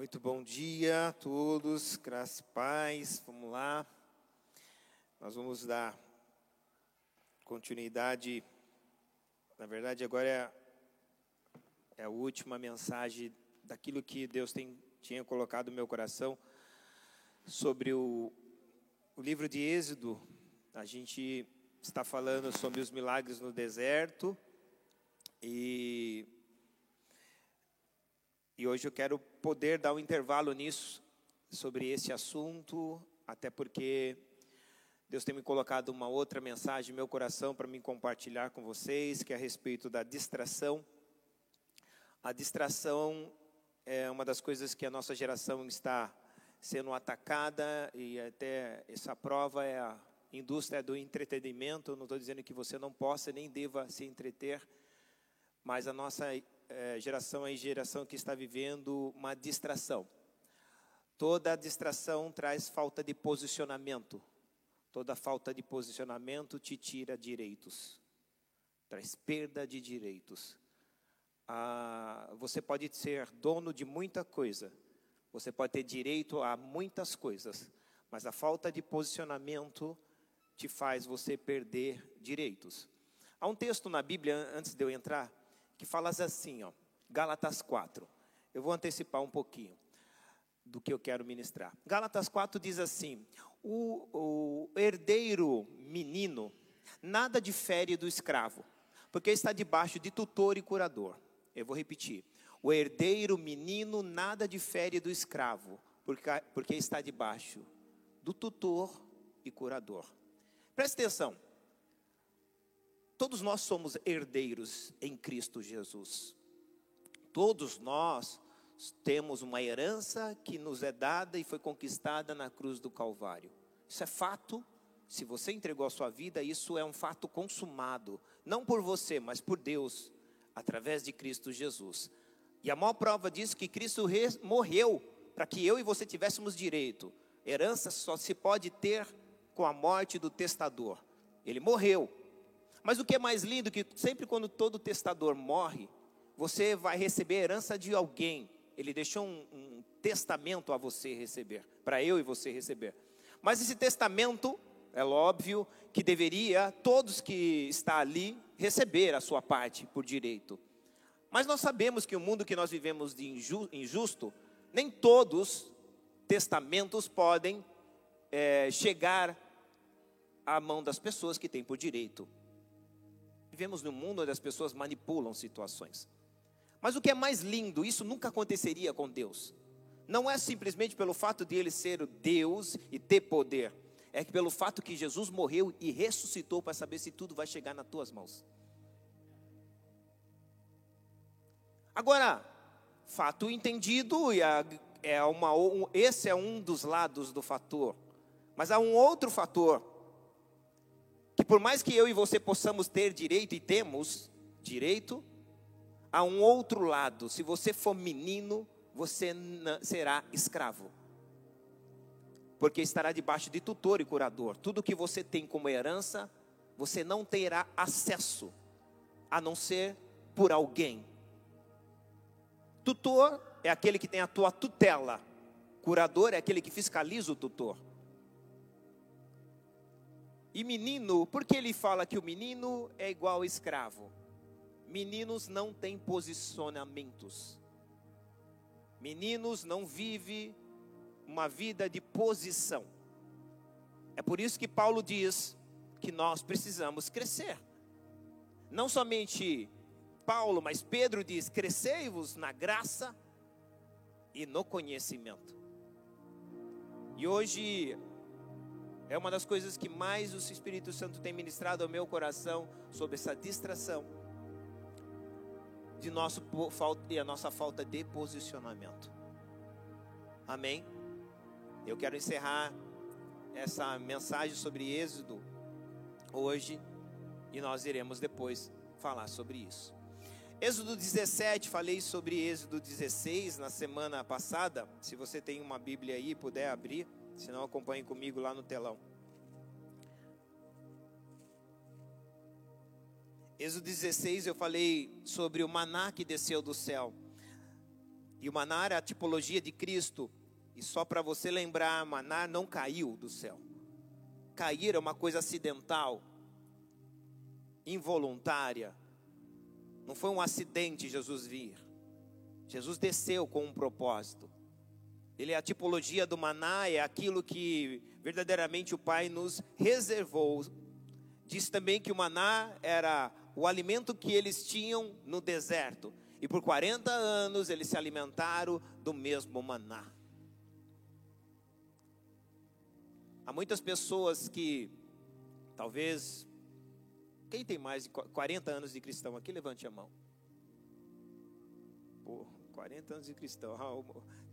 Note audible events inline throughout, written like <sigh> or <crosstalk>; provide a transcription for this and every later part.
Muito bom dia a todos, graças e paz. Vamos lá. Nós vamos dar continuidade. Na verdade, agora é, é a última mensagem daquilo que Deus tem, tinha colocado no meu coração sobre o, o livro de Êxodo. A gente está falando sobre os milagres no deserto e e hoje eu quero poder dar um intervalo nisso, sobre esse assunto, até porque Deus tem me colocado uma outra mensagem no meu coração para me compartilhar com vocês, que é a respeito da distração. A distração é uma das coisas que a nossa geração está sendo atacada, e até essa prova é a indústria do entretenimento. Não estou dizendo que você não possa nem deva se entreter, mas a nossa é, geração é geração que está vivendo uma distração. Toda distração traz falta de posicionamento. Toda falta de posicionamento te tira direitos, traz perda de direitos. Ah, você pode ser dono de muita coisa, você pode ter direito a muitas coisas, mas a falta de posicionamento te faz você perder direitos. Há um texto na Bíblia, antes de eu entrar, que fala assim, ó, Gálatas 4. Eu vou antecipar um pouquinho do que eu quero ministrar. Gálatas 4 diz assim: o, o herdeiro menino nada difere do escravo, porque está debaixo de tutor e curador. Eu vou repetir: o herdeiro menino nada difere do escravo, porque, porque está debaixo do tutor e curador. Preste atenção. Todos nós somos herdeiros em Cristo Jesus. Todos nós temos uma herança que nos é dada e foi conquistada na cruz do Calvário. Isso é fato. Se você entregou a sua vida, isso é um fato consumado, não por você, mas por Deus, através de Cristo Jesus. E a maior prova disso é que Cristo morreu para que eu e você tivéssemos direito. Herança só se pode ter com a morte do testador. Ele morreu. Mas o que é mais lindo que sempre quando todo testador morre, você vai receber a herança de alguém. Ele deixou um, um testamento a você receber, para eu e você receber. Mas esse testamento, é óbvio que deveria todos que está ali receber a sua parte por direito. Mas nós sabemos que o mundo que nós vivemos de injusto, nem todos testamentos podem é, chegar à mão das pessoas que têm por direito vivemos num mundo onde as pessoas manipulam situações. Mas o que é mais lindo, isso nunca aconteceria com Deus. Não é simplesmente pelo fato de ele ser Deus e ter poder, é que pelo fato que Jesus morreu e ressuscitou para saber se tudo vai chegar nas tuas mãos. Agora, fato entendido, e é uma, esse é um dos lados do fator. Mas há um outro fator por mais que eu e você possamos ter direito e temos direito, há um outro lado. Se você for menino, você será escravo. Porque estará debaixo de tutor e curador. Tudo que você tem como herança, você não terá acesso, a não ser por alguém. Tutor é aquele que tem a tua tutela. Curador é aquele que fiscaliza o tutor. E menino, por que ele fala que o menino é igual ao escravo? Meninos não têm posicionamentos. Meninos não vivem uma vida de posição. É por isso que Paulo diz que nós precisamos crescer. Não somente Paulo, mas Pedro diz: crescei-vos na graça e no conhecimento. E hoje é uma das coisas que mais o Espírito Santo tem ministrado ao meu coração sobre essa distração de nosso e a nossa falta de posicionamento. Amém. Eu quero encerrar essa mensagem sobre Êxodo hoje e nós iremos depois falar sobre isso. Êxodo 17, falei sobre Êxodo 16 na semana passada. Se você tem uma Bíblia aí, puder abrir. Se não, acompanhe comigo lá no telão. Êxodo 16 eu falei sobre o maná que desceu do céu. E o maná era a tipologia de Cristo. E só para você lembrar, maná não caiu do céu. Cair é uma coisa acidental, involuntária. Não foi um acidente Jesus vir. Jesus desceu com um propósito. Ele é a tipologia do maná, é aquilo que verdadeiramente o Pai nos reservou. Diz também que o maná era o alimento que eles tinham no deserto. E por 40 anos eles se alimentaram do mesmo maná. Há muitas pessoas que, talvez, quem tem mais de 40 anos de cristão aqui, levante a mão. Pô, 40 anos de cristão. Ah,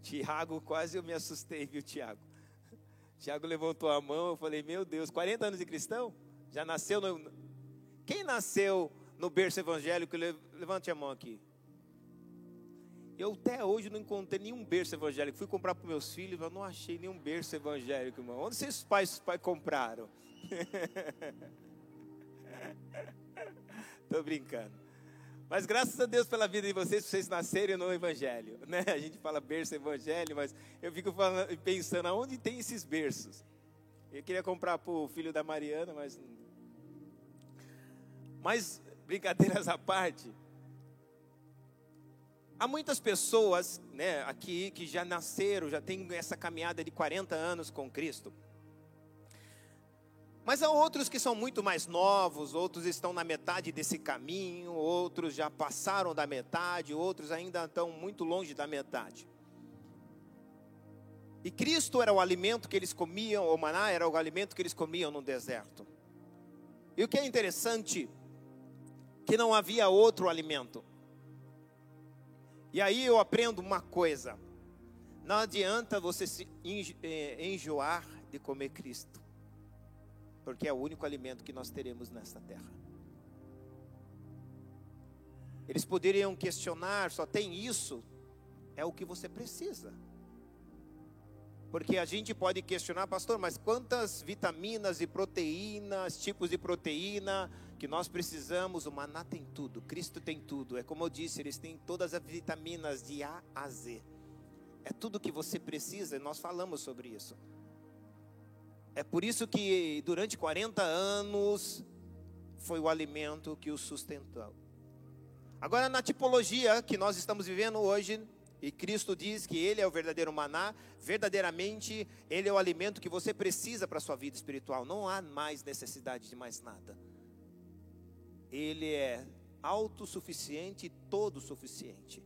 Tiago, quase eu me assustei, viu, Tiago? Tiago levantou a mão, eu falei, meu Deus, 40 anos de cristão? Já nasceu no. Quem nasceu no berço evangélico? Levante a mão aqui. Eu até hoje não encontrei nenhum berço evangélico. Fui comprar para meus filhos, mas não achei nenhum berço evangélico, irmão. Onde vocês pais, os pais compraram? <laughs> Estou brincando. Mas graças a Deus pela vida de vocês, vocês nascerem no Evangelho. <laughs> Né? A gente fala berço Evangelho, mas eu fico falando, pensando aonde tem esses berços. Eu queria comprar para o filho da Mariana, mas. Mas, brincadeiras à parte. Há muitas pessoas né, aqui que já nasceram, já têm essa caminhada de 40 anos com Cristo. Mas há outros que são muito mais novos, outros estão na metade desse caminho, outros já passaram da metade, outros ainda estão muito longe da metade. E Cristo era o alimento que eles comiam, o maná era o alimento que eles comiam no deserto. E o que é interessante, que não havia outro alimento. E aí eu aprendo uma coisa: não adianta você se eh, enjoar de comer Cristo porque é o único alimento que nós teremos nesta terra. Eles poderiam questionar, só tem isso, é o que você precisa. Porque a gente pode questionar, pastor, mas quantas vitaminas e proteínas, tipos de proteína que nós precisamos? O maná tem tudo, Cristo tem tudo. É como eu disse, eles têm todas as vitaminas de A a Z. É tudo que você precisa, e nós falamos sobre isso. É por isso que durante 40 anos foi o alimento que o sustentou. Agora, na tipologia que nós estamos vivendo hoje, e Cristo diz que Ele é o verdadeiro maná, verdadeiramente Ele é o alimento que você precisa para a sua vida espiritual. Não há mais necessidade de mais nada. Ele é autossuficiente e todo suficiente.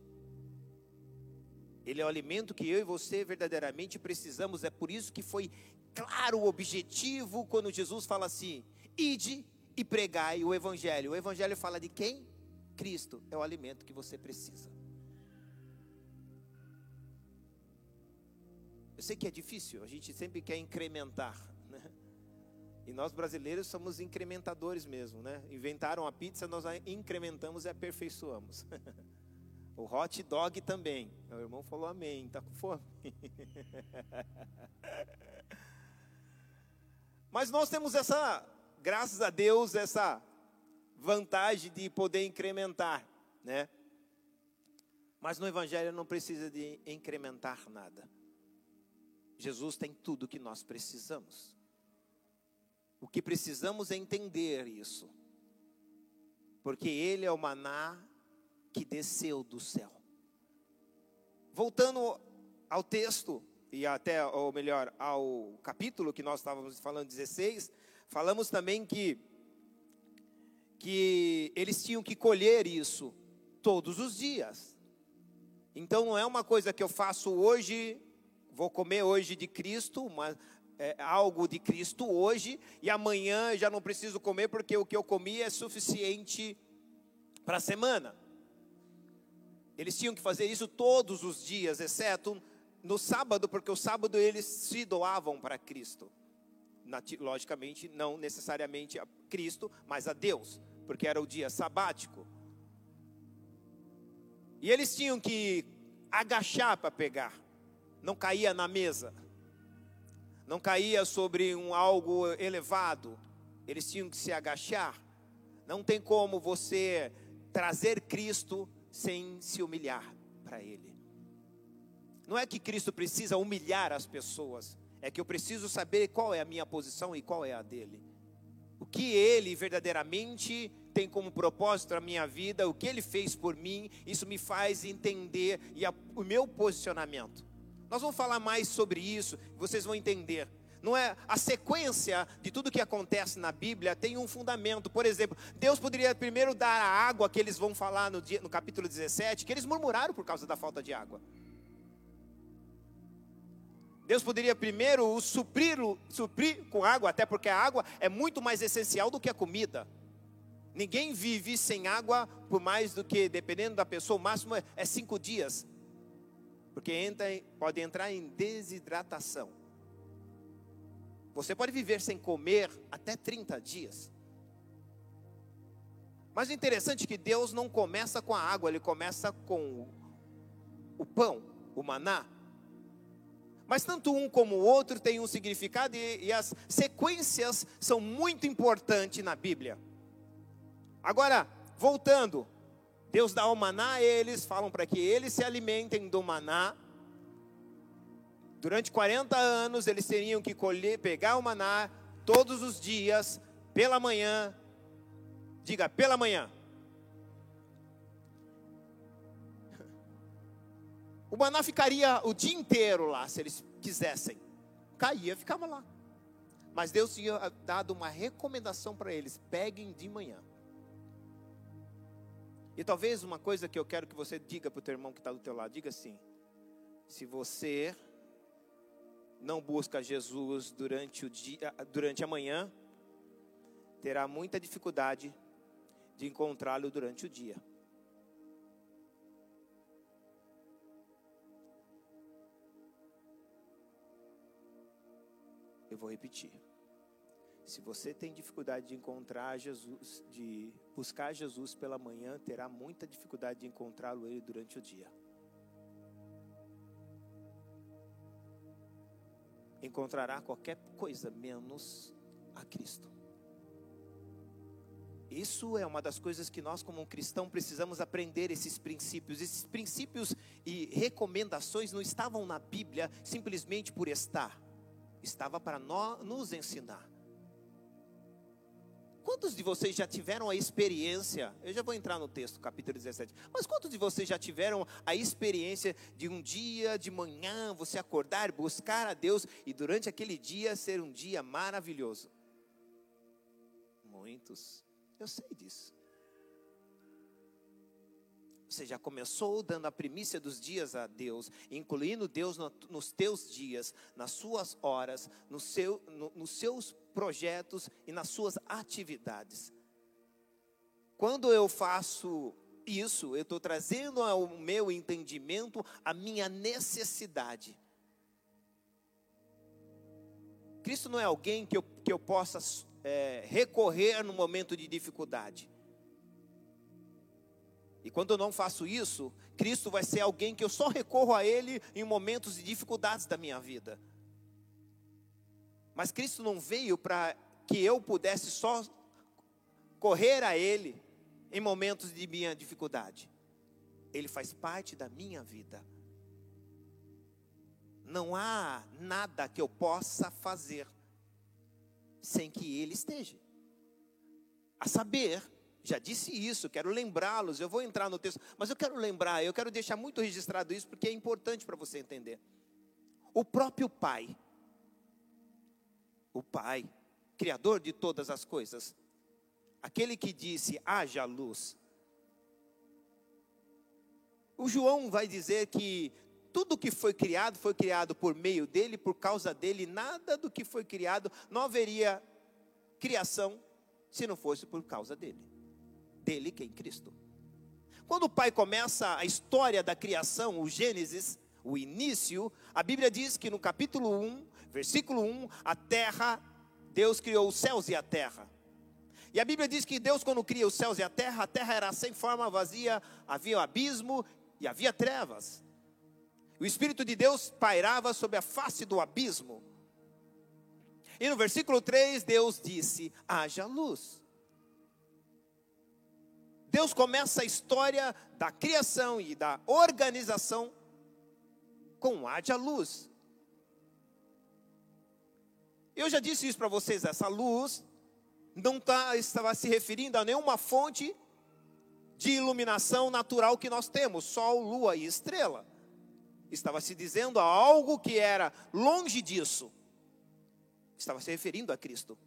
Ele é o alimento que eu e você verdadeiramente precisamos. É por isso que foi claro o objetivo quando Jesus fala assim: ide e pregai o evangelho. O evangelho fala de quem? Cristo é o alimento que você precisa. Eu sei que é difícil, a gente sempre quer incrementar, né? E nós brasileiros somos incrementadores mesmo, né? Inventaram a pizza, nós a incrementamos e aperfeiçoamos. <laughs> o hot dog também. Meu irmão falou amém, tá com fome. <laughs> Mas nós temos essa, graças a Deus, essa vantagem de poder incrementar, né? Mas no Evangelho não precisa de incrementar nada. Jesus tem tudo que nós precisamos. O que precisamos é entender isso. Porque Ele é o maná que desceu do céu. Voltando ao texto, e até, ou melhor, ao capítulo que nós estávamos falando, 16, falamos também que, que eles tinham que colher isso todos os dias. Então não é uma coisa que eu faço hoje, vou comer hoje de Cristo, mas é, algo de Cristo hoje, e amanhã já não preciso comer porque o que eu comi é suficiente para a semana. Eles tinham que fazer isso todos os dias, exceto no sábado, porque o sábado eles se doavam para Cristo. Logicamente, não necessariamente a Cristo, mas a Deus, porque era o dia sabático. E eles tinham que agachar para pegar, não caía na mesa, não caía sobre um algo elevado, eles tinham que se agachar. Não tem como você trazer Cristo sem se humilhar para Ele. Não é que Cristo precisa humilhar as pessoas, é que eu preciso saber qual é a minha posição e qual é a dele. O que ele verdadeiramente tem como propósito a minha vida, o que ele fez por mim, isso me faz entender e a, o meu posicionamento. Nós vamos falar mais sobre isso, vocês vão entender. Não é a sequência de tudo que acontece na Bíblia tem um fundamento. Por exemplo, Deus poderia primeiro dar a água que eles vão falar no, dia, no capítulo 17, que eles murmuraram por causa da falta de água. Deus poderia primeiro suprir, suprir com água, até porque a água é muito mais essencial do que a comida. Ninguém vive sem água por mais do que, dependendo da pessoa, o máximo é, é cinco dias. Porque entra, pode entrar em desidratação. Você pode viver sem comer até 30 dias. Mas o interessante é que Deus não começa com a água, ele começa com o pão, o maná. Mas tanto um como o outro tem um significado e, e as sequências são muito importantes na Bíblia. Agora, voltando, Deus dá o maná a eles, falam para que eles se alimentem do maná. Durante 40 anos eles teriam que colher, pegar o maná todos os dias, pela manhã. Diga, pela manhã. O maná ficaria o dia inteiro lá, se eles quisessem. Caía, ficava lá. Mas Deus tinha dado uma recomendação para eles: peguem de manhã. E talvez uma coisa que eu quero que você diga para o teu irmão que está do teu lado, diga assim: se você não busca Jesus durante o dia, durante a manhã, terá muita dificuldade de encontrá-lo durante o dia. Eu vou repetir. Se você tem dificuldade de encontrar Jesus, de buscar Jesus pela manhã, terá muita dificuldade de encontrá-lo ele durante o dia. Encontrará qualquer coisa menos a Cristo. Isso é uma das coisas que nós, como um cristão, precisamos aprender esses princípios. Esses princípios e recomendações não estavam na Bíblia simplesmente por estar, estava para nós, nos ensinar. Quantos de vocês já tiveram a experiência? Eu já vou entrar no texto, capítulo 17. Mas quantos de vocês já tiveram a experiência de um dia de manhã você acordar, buscar a Deus e durante aquele dia ser um dia maravilhoso? Muitos. Eu sei disso. Você já começou dando a primícia dos dias a Deus, incluindo Deus no, nos teus dias, nas suas horas, no seu, no, nos seus projetos e nas suas atividades. Quando eu faço isso, eu estou trazendo ao meu entendimento a minha necessidade. Cristo não é alguém que eu, que eu possa é, recorrer no momento de dificuldade. E quando eu não faço isso, Cristo vai ser alguém que eu só recorro a Ele em momentos de dificuldades da minha vida. Mas Cristo não veio para que eu pudesse só correr a Ele em momentos de minha dificuldade. Ele faz parte da minha vida. Não há nada que eu possa fazer sem que Ele esteja. A saber, já disse isso, quero lembrá-los, eu vou entrar no texto, mas eu quero lembrar, eu quero deixar muito registrado isso, porque é importante para você entender. O próprio Pai, o Pai, Criador de todas as coisas, aquele que disse: haja luz. O João vai dizer que tudo que foi criado foi criado por meio dele, por causa dele, nada do que foi criado não haveria criação se não fosse por causa dele dele, que é em Cristo. Quando o Pai começa a história da criação, o Gênesis, o início, a Bíblia diz que no capítulo 1, versículo 1, a terra, Deus criou os céus e a terra. E a Bíblia diz que Deus, quando cria os céus e a terra, a terra era sem forma, vazia, havia um abismo e havia trevas. O Espírito de Deus pairava sobre a face do abismo. E no versículo 3, Deus disse: haja luz. Deus começa a história da criação e da organização com haja luz. Eu já disse isso para vocês, essa luz não tá, estava se referindo a nenhuma fonte de iluminação natural que nós temos, sol, lua e estrela. Estava se dizendo a algo que era longe disso. Estava se referindo a Cristo.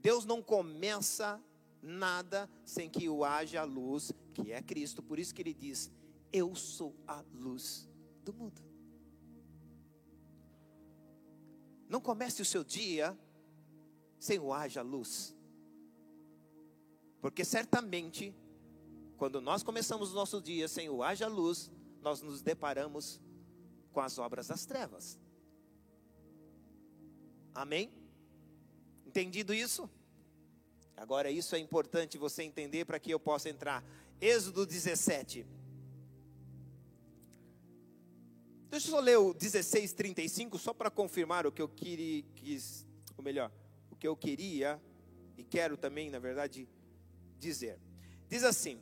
Deus não começa nada sem que o haja luz, que é Cristo. Por isso que ele diz: Eu sou a luz do mundo. Não comece o seu dia sem o haja luz. Porque certamente, quando nós começamos o nosso dia sem o haja luz, nós nos deparamos com as obras das trevas. Amém? Entendido isso? Agora, isso é importante você entender para que eu possa entrar. Êxodo 17. Deixa eu só ler o 16:35 só para confirmar o que eu queria, quis, ou melhor, o que eu queria e quero também, na verdade, dizer. Diz assim: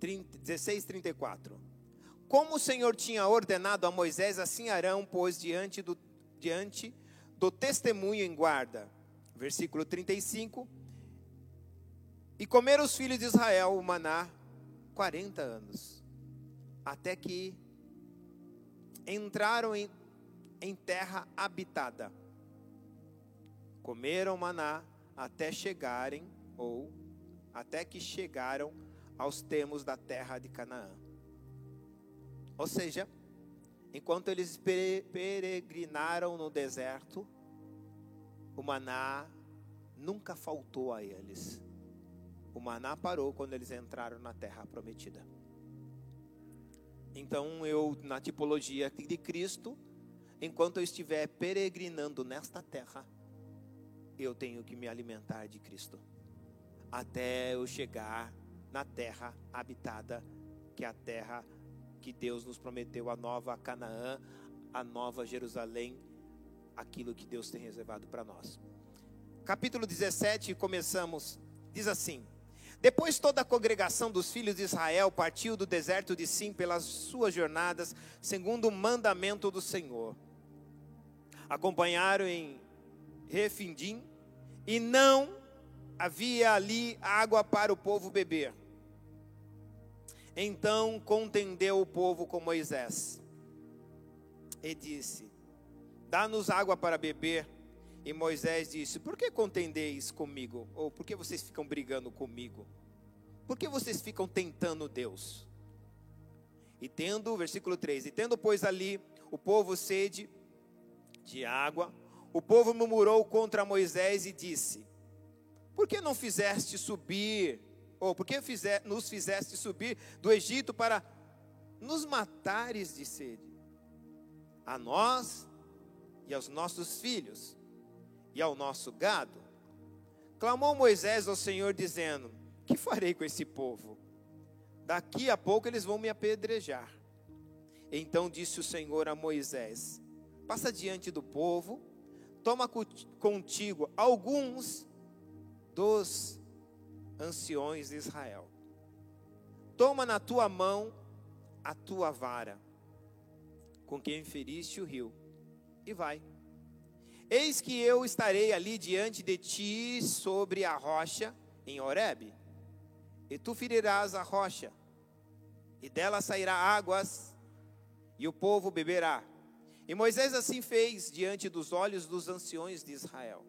16:34. Como o Senhor tinha ordenado a Moisés, assim Arão pôs diante do diante do testemunho em guarda. Versículo 35. E comeram os filhos de Israel o maná 40 anos, até que entraram em, em terra habitada. Comeram maná até chegarem, ou até que chegaram aos termos da terra de Canaã. Ou seja, enquanto eles peregrinaram no deserto, o maná nunca faltou a eles. O maná parou quando eles entraram na terra prometida. Então, eu, na tipologia de Cristo, enquanto eu estiver peregrinando nesta terra, eu tenho que me alimentar de Cristo, até eu chegar na terra habitada, que é a terra que Deus nos prometeu, a nova Canaã, a nova Jerusalém, aquilo que Deus tem reservado para nós. Capítulo 17, começamos, diz assim: depois toda a congregação dos filhos de Israel partiu do deserto de Sim pelas suas jornadas, segundo o mandamento do Senhor. Acompanharam em Refindim, e não havia ali água para o povo beber. Então contendeu o povo com Moisés e disse: Dá-nos água para beber. E Moisés disse: Por que contendeis comigo? Ou por que vocês ficam brigando comigo? Por que vocês ficam tentando Deus? E tendo, versículo 3: E tendo, pois, ali o povo sede de água, o povo murmurou contra Moisés e disse: Por que não fizeste subir, ou por que fizer, nos fizeste subir do Egito para nos matares de sede? A nós e aos nossos filhos e ao nosso gado. Clamou Moisés ao Senhor, dizendo: Que farei com esse povo? Daqui a pouco eles vão me apedrejar. Então disse o Senhor a Moisés: Passa diante do povo, toma contigo alguns dos anciões de Israel. Toma na tua mão a tua vara, com quem feriste o rio, e vai. Eis que eu estarei ali diante de ti sobre a rocha em Horebe, e tu ferirás a rocha, e dela sairá águas, e o povo beberá. E Moisés assim fez diante dos olhos dos anciões de Israel.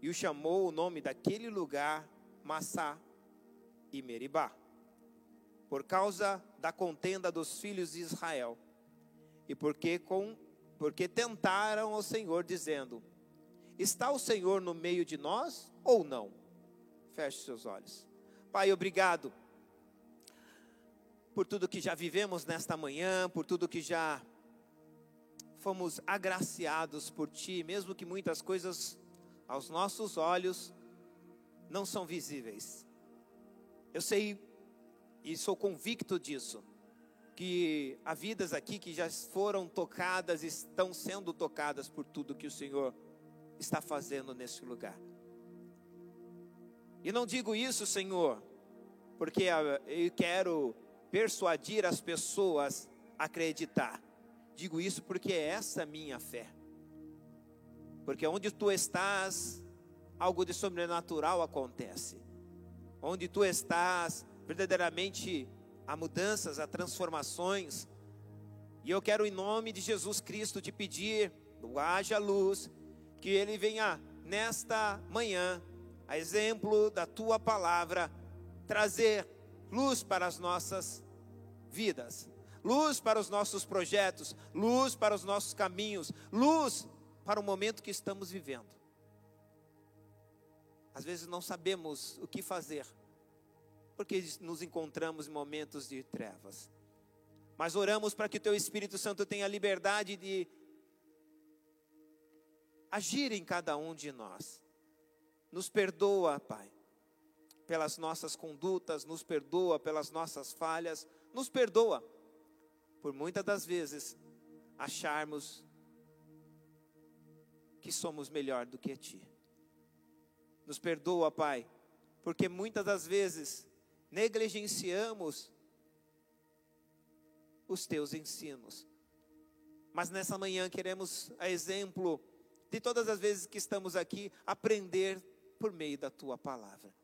E o chamou o nome daquele lugar Massá e Meribá, por causa da contenda dos filhos de Israel, e porque com porque tentaram ao Senhor, dizendo: Está o Senhor no meio de nós ou não? Feche seus olhos. Pai, obrigado por tudo que já vivemos nesta manhã, por tudo que já fomos agraciados por Ti, mesmo que muitas coisas aos nossos olhos não são visíveis. Eu sei e sou convicto disso que há vidas aqui que já foram tocadas, estão sendo tocadas por tudo que o Senhor está fazendo nesse lugar. E não digo isso, Senhor, porque eu quero persuadir as pessoas a acreditar. Digo isso porque é essa minha fé. Porque onde tu estás, algo de sobrenatural acontece. Onde tu estás, verdadeiramente há mudanças, há transformações. E eu quero, em nome de Jesus Cristo, te pedir, haja luz, que Ele venha nesta manhã, a exemplo da tua palavra, trazer luz para as nossas vidas, luz para os nossos projetos, luz para os nossos caminhos, luz para o momento que estamos vivendo. Às vezes não sabemos o que fazer, porque nos encontramos em momentos de trevas. Mas oramos para que o Teu Espírito Santo tenha liberdade de agir em cada um de nós. Nos perdoa, Pai, pelas nossas condutas, nos perdoa pelas nossas falhas, nos perdoa por muitas das vezes acharmos que somos melhor do que Ti. Nos perdoa, Pai, porque muitas das vezes negligenciamos os Teus ensinos. Mas nessa manhã queremos, a exemplo de todas as vezes que estamos aqui, aprender por meio da Tua palavra.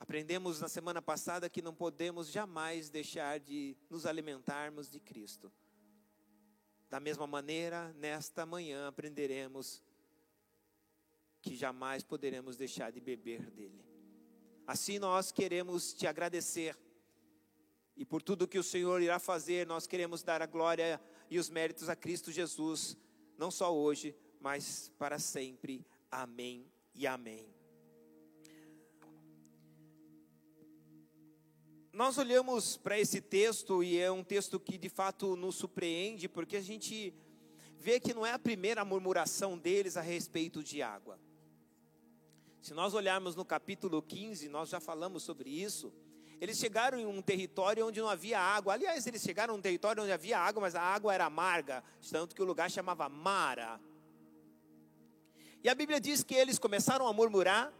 Aprendemos na semana passada que não podemos jamais deixar de nos alimentarmos de Cristo. Da mesma maneira, nesta manhã aprenderemos que jamais poderemos deixar de beber dele. Assim nós queremos te agradecer. E por tudo que o Senhor irá fazer, nós queremos dar a glória e os méritos a Cristo Jesus, não só hoje, mas para sempre. Amém e amém. nós olhamos para esse texto e é um texto que de fato nos surpreende, porque a gente vê que não é a primeira murmuração deles a respeito de água. Se nós olharmos no capítulo 15, nós já falamos sobre isso. Eles chegaram em um território onde não havia água. Aliás, eles chegaram em um território onde havia água, mas a água era amarga, tanto que o lugar chamava Mara. E a Bíblia diz que eles começaram a murmurar,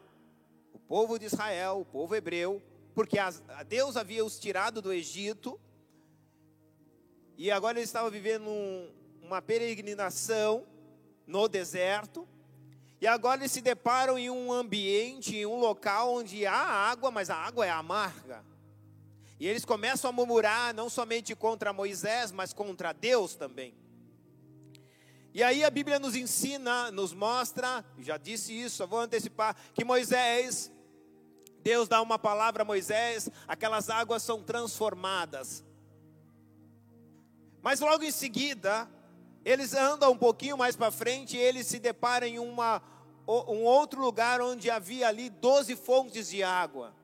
o povo de Israel, o povo hebreu, porque Deus havia os tirado do Egito, e agora eles estavam vivendo um, uma peregrinação no deserto, e agora eles se deparam em um ambiente, em um local onde há água, mas a água é amarga. E eles começam a murmurar não somente contra Moisés, mas contra Deus também. E aí a Bíblia nos ensina, nos mostra, já disse isso, eu vou antecipar, que Moisés Deus dá uma palavra a Moisés, aquelas águas são transformadas. Mas logo em seguida, eles andam um pouquinho mais para frente e eles se deparam em uma, um outro lugar onde havia ali 12 fontes de água.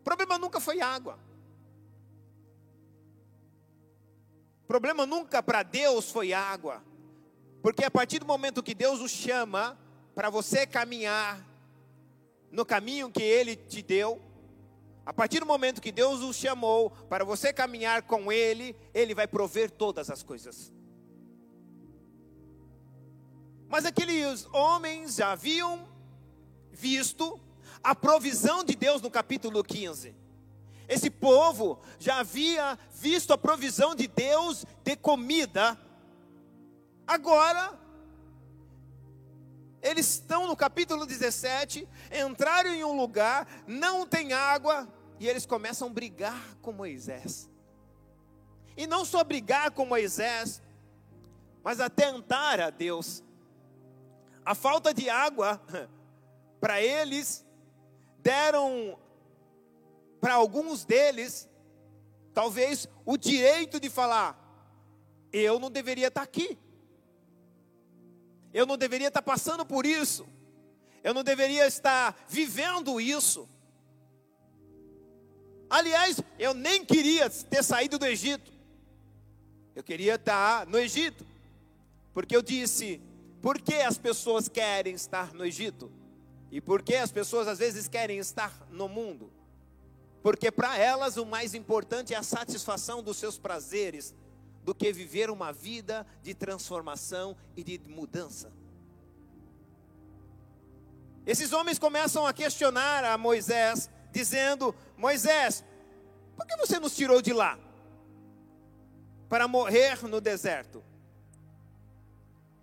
O problema nunca foi água. O problema nunca para Deus foi água. Porque a partir do momento que Deus o chama para você caminhar no caminho que Ele te deu, a partir do momento que Deus o chamou para você caminhar com Ele, Ele vai prover todas as coisas. Mas aqueles homens já haviam visto a provisão de Deus no capítulo 15. Esse povo já havia visto a provisão de Deus de comida. Agora, eles estão no capítulo 17, entraram em um lugar, não tem água, e eles começam a brigar com Moisés. E não só brigar com Moisés, mas a tentar a Deus. A falta de água, <laughs> para eles, deram para alguns deles, talvez, o direito de falar: eu não deveria estar aqui. Eu não deveria estar passando por isso. Eu não deveria estar vivendo isso. Aliás, eu nem queria ter saído do Egito. Eu queria estar no Egito. Porque eu disse: por que as pessoas querem estar no Egito? E por que as pessoas às vezes querem estar no mundo? Porque para elas o mais importante é a satisfação dos seus prazeres, do que viver uma vida de transformação e de mudança. Esses homens começam a questionar a Moisés, dizendo: Moisés, por que você nos tirou de lá? Para morrer no deserto.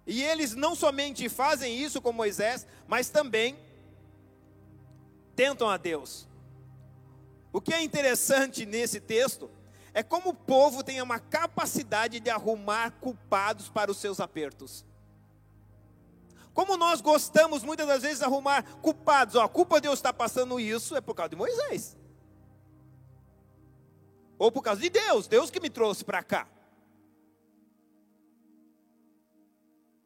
E eles não somente fazem isso com Moisés, mas também tentam a Deus. O que é interessante nesse texto é como o povo tem uma capacidade de arrumar culpados para os seus apertos. Como nós gostamos muitas das vezes de arrumar culpados, ó, a culpa de Deus estar passando isso é por causa de Moisés. Ou por causa de Deus, Deus que me trouxe para cá.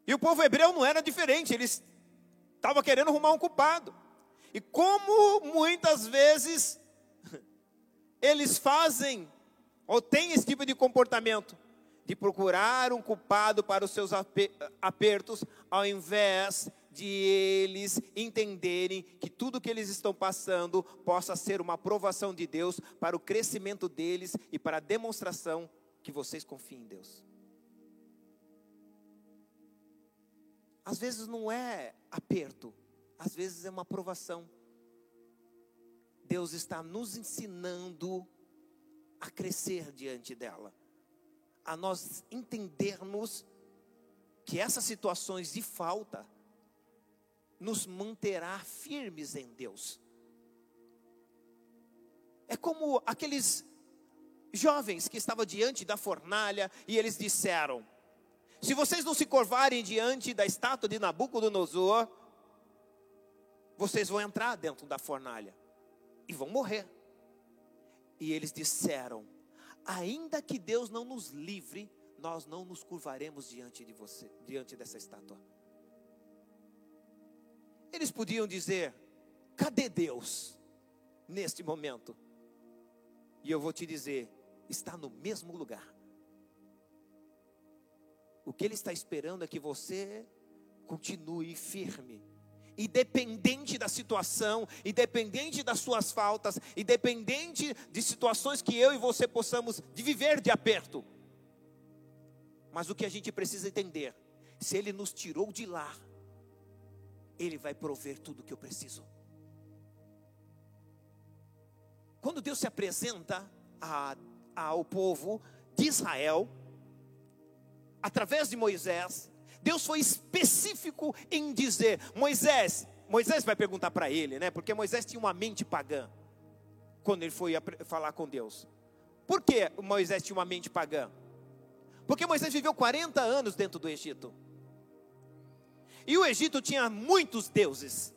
E o povo hebreu não era diferente, eles estavam querendo arrumar um culpado. E como muitas vezes <laughs> eles fazem ou têm esse tipo de comportamento de procurar um culpado para os seus apertos, ao invés de eles entenderem que tudo que eles estão passando possa ser uma aprovação de Deus para o crescimento deles e para a demonstração que vocês confiam em Deus. Às vezes não é aperto, às vezes é uma aprovação. Deus está nos ensinando a crescer diante dela, a nós entendermos que essas situações de falta nos manterá firmes em Deus. É como aqueles jovens que estavam diante da fornalha e eles disseram: se vocês não se curvarem diante da estátua de Nabucodonosor, vocês vão entrar dentro da fornalha e vão morrer. E eles disseram: ainda que Deus não nos livre, nós não nos curvaremos diante de você, diante dessa estátua. Eles podiam dizer: cadê Deus neste momento? E eu vou te dizer: está no mesmo lugar. O que Ele está esperando é que você continue firme. Independente da situação, independente das suas faltas, independente de situações que eu e você possamos de viver de aperto. Mas o que a gente precisa entender, se Ele nos tirou de lá, Ele vai prover tudo o que eu preciso. Quando Deus se apresenta a, ao povo de Israel, através de Moisés, Deus foi específico em dizer: Moisés, Moisés vai perguntar para ele, né? Porque Moisés tinha uma mente pagã quando ele foi falar com Deus. Por que Moisés tinha uma mente pagã? Porque Moisés viveu 40 anos dentro do Egito. E o Egito tinha muitos deuses.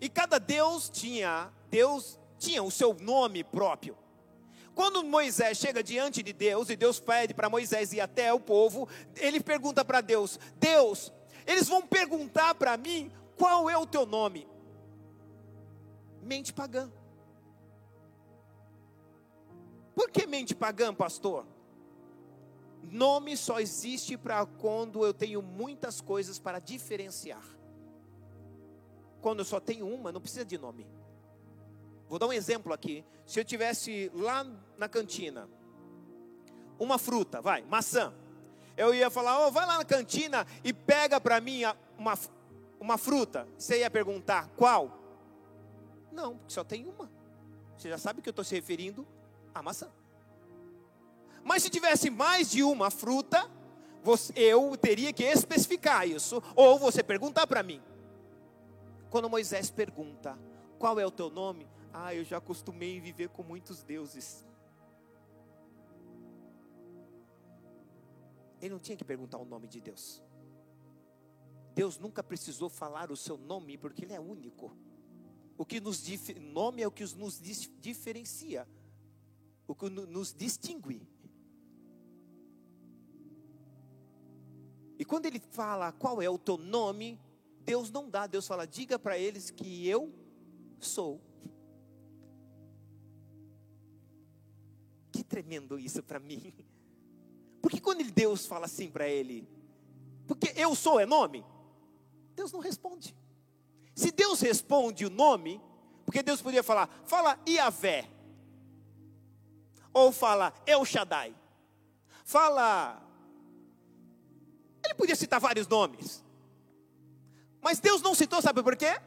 E cada deus tinha, Deus tinha o seu nome próprio. Quando Moisés chega diante de Deus e Deus pede para Moisés ir até o povo, ele pergunta para Deus: Deus, eles vão perguntar para mim qual é o teu nome? Mente pagã. Por que mente pagã, pastor? Nome só existe para quando eu tenho muitas coisas para diferenciar. Quando eu só tenho uma, não precisa de nome. Vou dar um exemplo aqui. Se eu tivesse lá na cantina uma fruta, vai, maçã. Eu ia falar, oh, vai lá na cantina e pega para mim uma, uma fruta. Você ia perguntar qual? Não, porque só tem uma. Você já sabe que eu estou se referindo à maçã. Mas se tivesse mais de uma fruta, você, eu teria que especificar isso. Ou você perguntar para mim. Quando Moisés pergunta, qual é o teu nome? Ah, eu já acostumei viver com muitos deuses. Ele não tinha que perguntar o nome de Deus. Deus nunca precisou falar o seu nome porque ele é único. O que nos nome é o que nos diferencia, o que nos distingue. E quando ele fala qual é o teu nome, Deus não dá, Deus fala, diga para eles que eu sou. Tremendo isso para mim. Porque quando Deus fala assim para ele, porque eu sou é nome, Deus não responde. Se Deus responde o nome, porque Deus podia falar, fala Iavé, ou fala El Shaddai, fala. Ele podia citar vários nomes, mas Deus não citou, sabe por quê?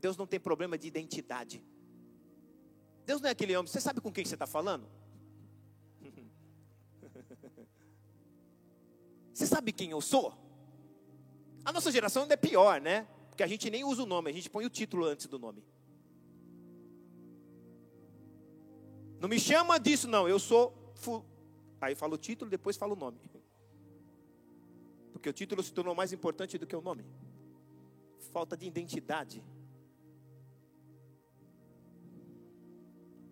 Deus não tem problema de identidade. Deus não é aquele homem. Você sabe com quem você está falando? Você sabe quem eu sou? A nossa geração ainda é pior, né? Porque a gente nem usa o nome, a gente põe o título antes do nome. Não me chama disso, não. Eu sou. Fu... Aí fala o título, depois fala o nome. Porque o título se tornou mais importante do que o nome. Falta de identidade.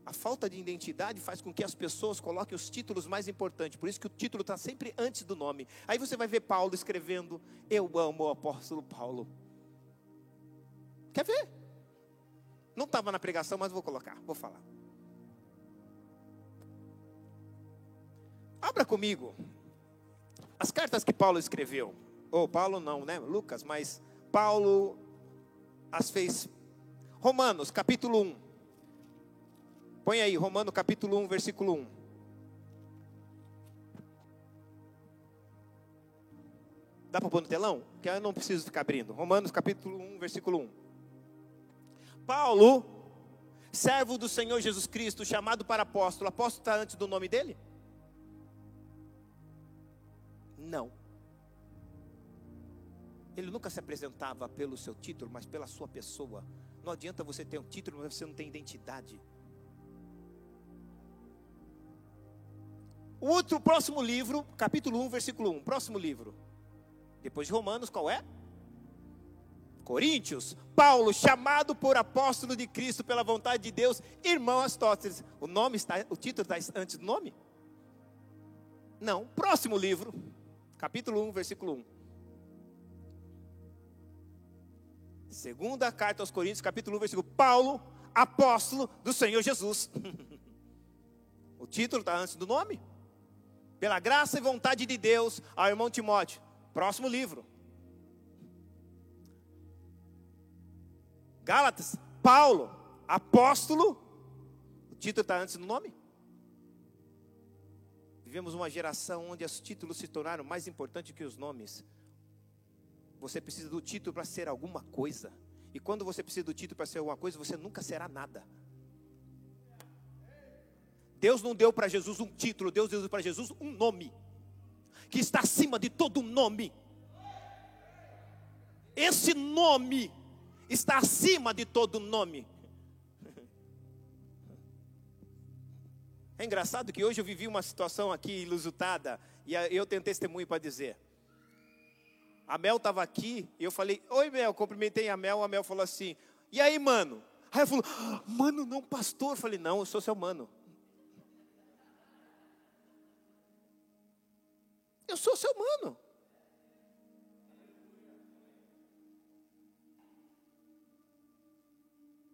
A falta de identidade faz com que as pessoas coloquem os títulos mais importantes. Por isso que o título está sempre antes do nome. Aí você vai ver Paulo escrevendo: Eu amo o apóstolo Paulo. Quer ver? Não estava na pregação, mas vou colocar, vou falar. Abra comigo as cartas que Paulo escreveu. Ou Paulo não, né? Lucas, mas Paulo as fez. Romanos, capítulo 1. Põe aí, Romanos capítulo 1, versículo 1. Dá para pôr no telão? Que eu não preciso ficar abrindo. Romanos capítulo 1, versículo 1. Paulo, servo do Senhor Jesus Cristo, chamado para apóstolo. Apóstolo está antes do nome dele? Não. Ele nunca se apresentava pelo seu título, mas pela sua pessoa. Não adianta você ter um título, mas você não tem identidade. O outro próximo livro, capítulo 1, versículo 1. Próximo livro. Depois de Romanos, qual é? Coríntios. Paulo, chamado por apóstolo de Cristo pela vontade de Deus, irmão Astóteles. O nome está, o título está antes do nome? Não. Próximo livro, capítulo 1, versículo 1. Segunda carta aos Coríntios, capítulo 1, versículo. Paulo, apóstolo do Senhor Jesus. <laughs> o título está antes do nome? Pela graça e vontade de Deus, ao irmão Timóteo. Próximo livro. Gálatas, Paulo, apóstolo. O título está antes do nome? Vivemos uma geração onde os títulos se tornaram mais importantes que os nomes. Você precisa do título para ser alguma coisa. E quando você precisa do título para ser alguma coisa, você nunca será nada. Deus não deu para Jesus um título, Deus deu para Jesus um nome, que está acima de todo nome. Esse nome está acima de todo nome. É engraçado que hoje eu vivi uma situação aqui ilusitada, e eu tenho testemunho para dizer. A Mel estava aqui, e eu falei, oi Mel, cumprimentei a Mel, a Mel falou assim, e aí mano? Aí eu falou, mano não pastor, eu falei, não, eu sou seu mano. Eu sou seu mano.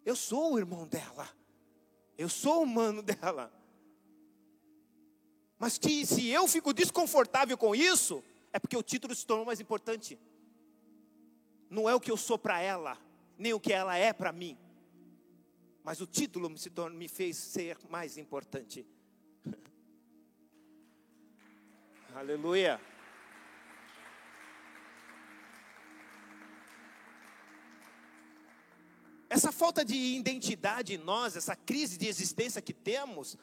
Eu sou o irmão dela. Eu sou o mano <laughs> dela. Mas que se eu fico desconfortável com isso, é porque o título se tornou mais importante. Não é o que eu sou para ela, nem o que ela é para mim. Mas o título me, tornou, me fez ser mais importante. <laughs> Aleluia. Essa falta de identidade em nós, essa crise de existência que temos,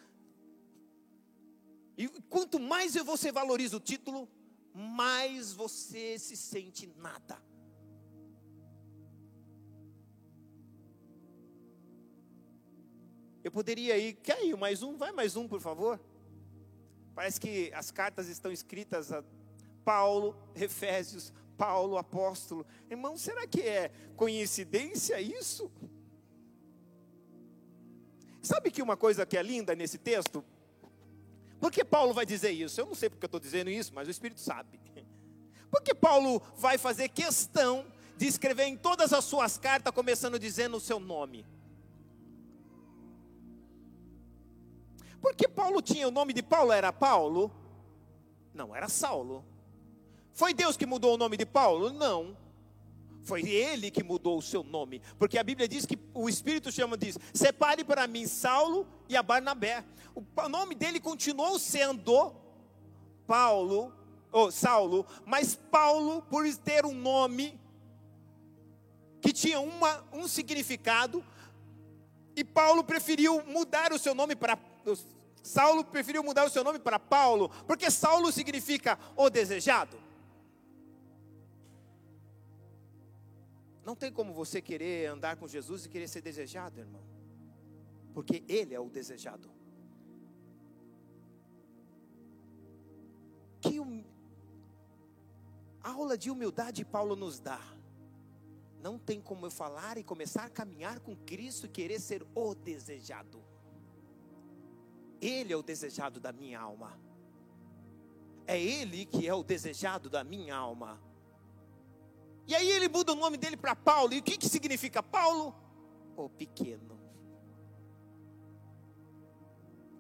e quanto mais você valoriza o título, mais você se sente nada. Eu poderia ir, quer ir mais um? Vai mais um, por favor. Parece que as cartas estão escritas a Paulo, Efésios, Paulo, apóstolo. Irmão, será que é coincidência isso? Sabe que uma coisa que é linda nesse texto? Por que Paulo vai dizer isso? Eu não sei porque eu estou dizendo isso, mas o Espírito sabe. Porque Paulo vai fazer questão de escrever em todas as suas cartas, começando dizendo o seu nome. Porque Paulo tinha o nome de Paulo, era Paulo? Não, era Saulo. Foi Deus que mudou o nome de Paulo? Não. Foi ele que mudou o seu nome. Porque a Bíblia diz que o Espírito chama diz: separe para mim Saulo e a Barnabé. O nome dele continuou sendo Paulo, ou Saulo, mas Paulo, por ter um nome que tinha uma, um significado, E Paulo preferiu mudar o seu nome para Saulo preferiu mudar o seu nome para Paulo, porque Saulo significa o desejado. Não tem como você querer andar com Jesus e querer ser desejado, irmão. Porque Ele é o desejado. Que hum... aula de humildade Paulo nos dá. Não tem como eu falar e começar a caminhar com Cristo e querer ser o desejado. Ele é o desejado da minha alma. É Ele que é o desejado da minha alma. E aí ele muda o nome dele para Paulo. E o que, que significa Paulo? O pequeno.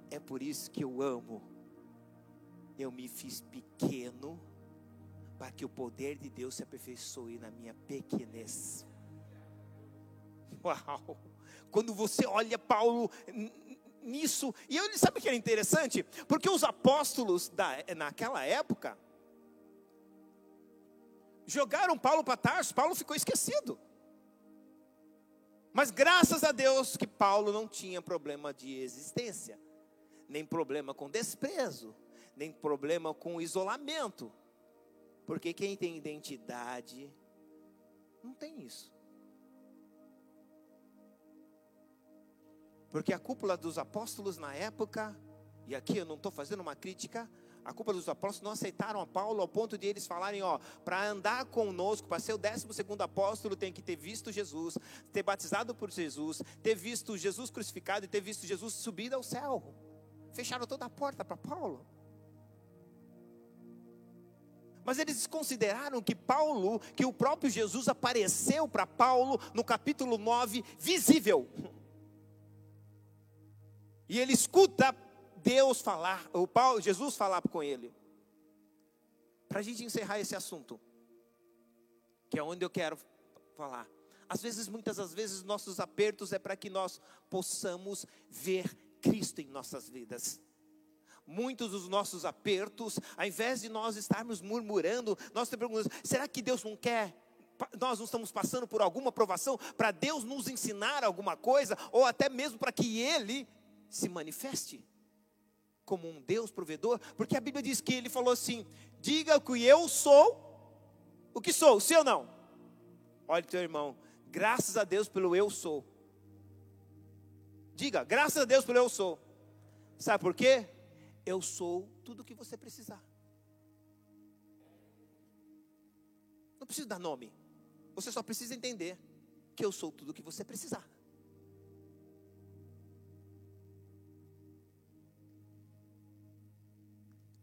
É por isso que eu amo. Eu me fiz pequeno para que o poder de Deus se aperfeiçoe na minha pequenez. Uau! Quando você olha Paulo nisso. E ele sabe o que era interessante? Porque os apóstolos da, naquela época jogaram Paulo para Tarso, Paulo ficou esquecido. Mas graças a Deus que Paulo não tinha problema de existência, nem problema com desprezo, nem problema com isolamento. Porque quem tem identidade não tem isso. Porque a cúpula dos apóstolos na época, e aqui eu não estou fazendo uma crítica, a cúpula dos apóstolos não aceitaram a Paulo ao ponto de eles falarem, ó, para andar conosco, para ser o décimo segundo apóstolo, tem que ter visto Jesus, ter batizado por Jesus, ter visto Jesus crucificado e ter visto Jesus subir ao céu. Fecharam toda a porta para Paulo. Mas eles consideraram que Paulo, que o próprio Jesus apareceu para Paulo no capítulo 9, visível. E ele escuta Deus falar, o Paulo, Jesus falar com ele. Para a gente encerrar esse assunto, que é onde eu quero falar. Às vezes, muitas das vezes, nossos apertos é para que nós possamos ver Cristo em nossas vidas. Muitos dos nossos apertos, ao invés de nós estarmos murmurando, nós te perguntamos: será que Deus não quer nós não estamos passando por alguma provação para Deus nos ensinar alguma coisa, ou até mesmo para que Ele se manifeste como um Deus provedor, porque a Bíblia diz que ele falou assim: diga que eu sou o que sou, sim ou não? Olha teu irmão, graças a Deus pelo eu sou. Diga, graças a Deus pelo eu sou. Sabe por quê? Eu sou tudo o que você precisar. Não preciso dar nome. Você só precisa entender que eu sou tudo o que você precisar.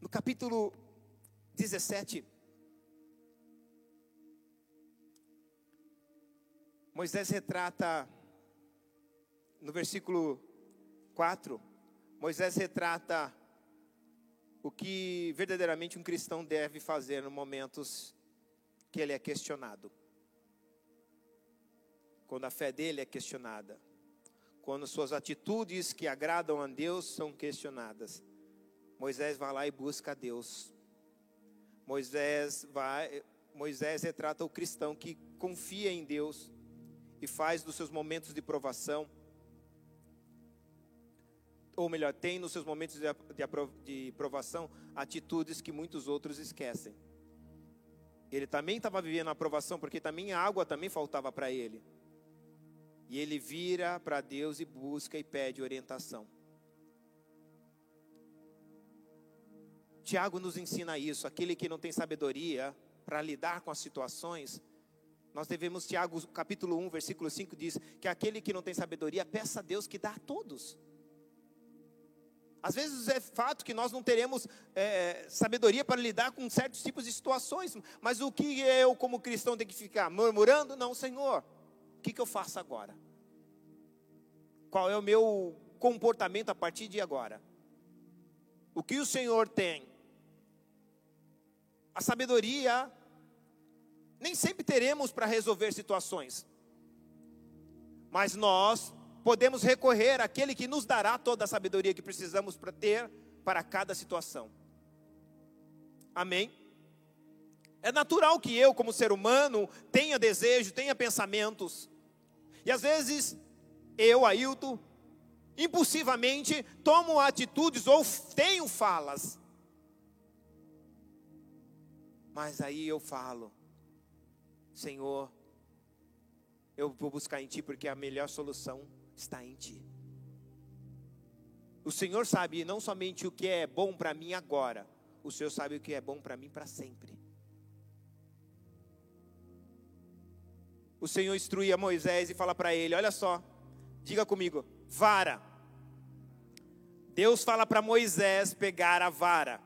No capítulo 17, Moisés retrata, no versículo 4, Moisés retrata o que verdadeiramente um cristão deve fazer nos momentos que ele é questionado. Quando a fé dele é questionada. Quando suas atitudes que agradam a Deus são questionadas. Moisés vai lá e busca a Deus. Moisés vai, Moisés retrata o cristão que confia em Deus e faz dos seus momentos de provação, ou melhor, tem nos seus momentos de, provação atitudes que muitos outros esquecem. Ele também estava vivendo a provação, porque também a água também faltava para ele. E ele vira para Deus e busca e pede orientação. Tiago nos ensina isso. Aquele que não tem sabedoria para lidar com as situações, nós devemos, Tiago capítulo 1, versículo 5 diz que aquele que não tem sabedoria, peça a Deus que dá a todos. Às vezes é fato que nós não teremos é, sabedoria para lidar com certos tipos de situações, mas o que eu, como cristão, tenho que ficar murmurando? Não, Senhor, o que, que eu faço agora? Qual é o meu comportamento a partir de agora? O que o Senhor tem a sabedoria nem sempre teremos para resolver situações. Mas nós podemos recorrer àquele que nos dará toda a sabedoria que precisamos para ter para cada situação. Amém? É natural que eu, como ser humano, tenha desejo, tenha pensamentos. E às vezes, eu, Ailton, impulsivamente tomo atitudes ou tenho falas. Mas aí eu falo, Senhor, eu vou buscar em Ti porque a melhor solução está em Ti. O Senhor sabe não somente o que é bom para mim agora, o Senhor sabe o que é bom para mim para sempre. O Senhor instruía Moisés e fala para ele: Olha só, diga comigo, vara. Deus fala para Moisés pegar a vara.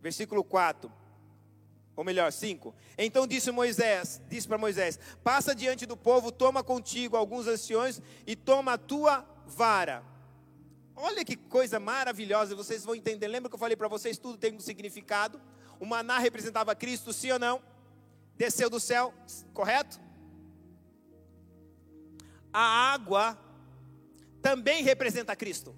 Versículo 4 ou melhor, 5. Então disse Moisés, disse para Moisés: Passa diante do povo, toma contigo alguns anciões e toma a tua vara. Olha que coisa maravilhosa, vocês vão entender. Lembra que eu falei para vocês, tudo tem um significado. O maná representava Cristo, sim ou não? Desceu do céu, correto? A água também representa Cristo.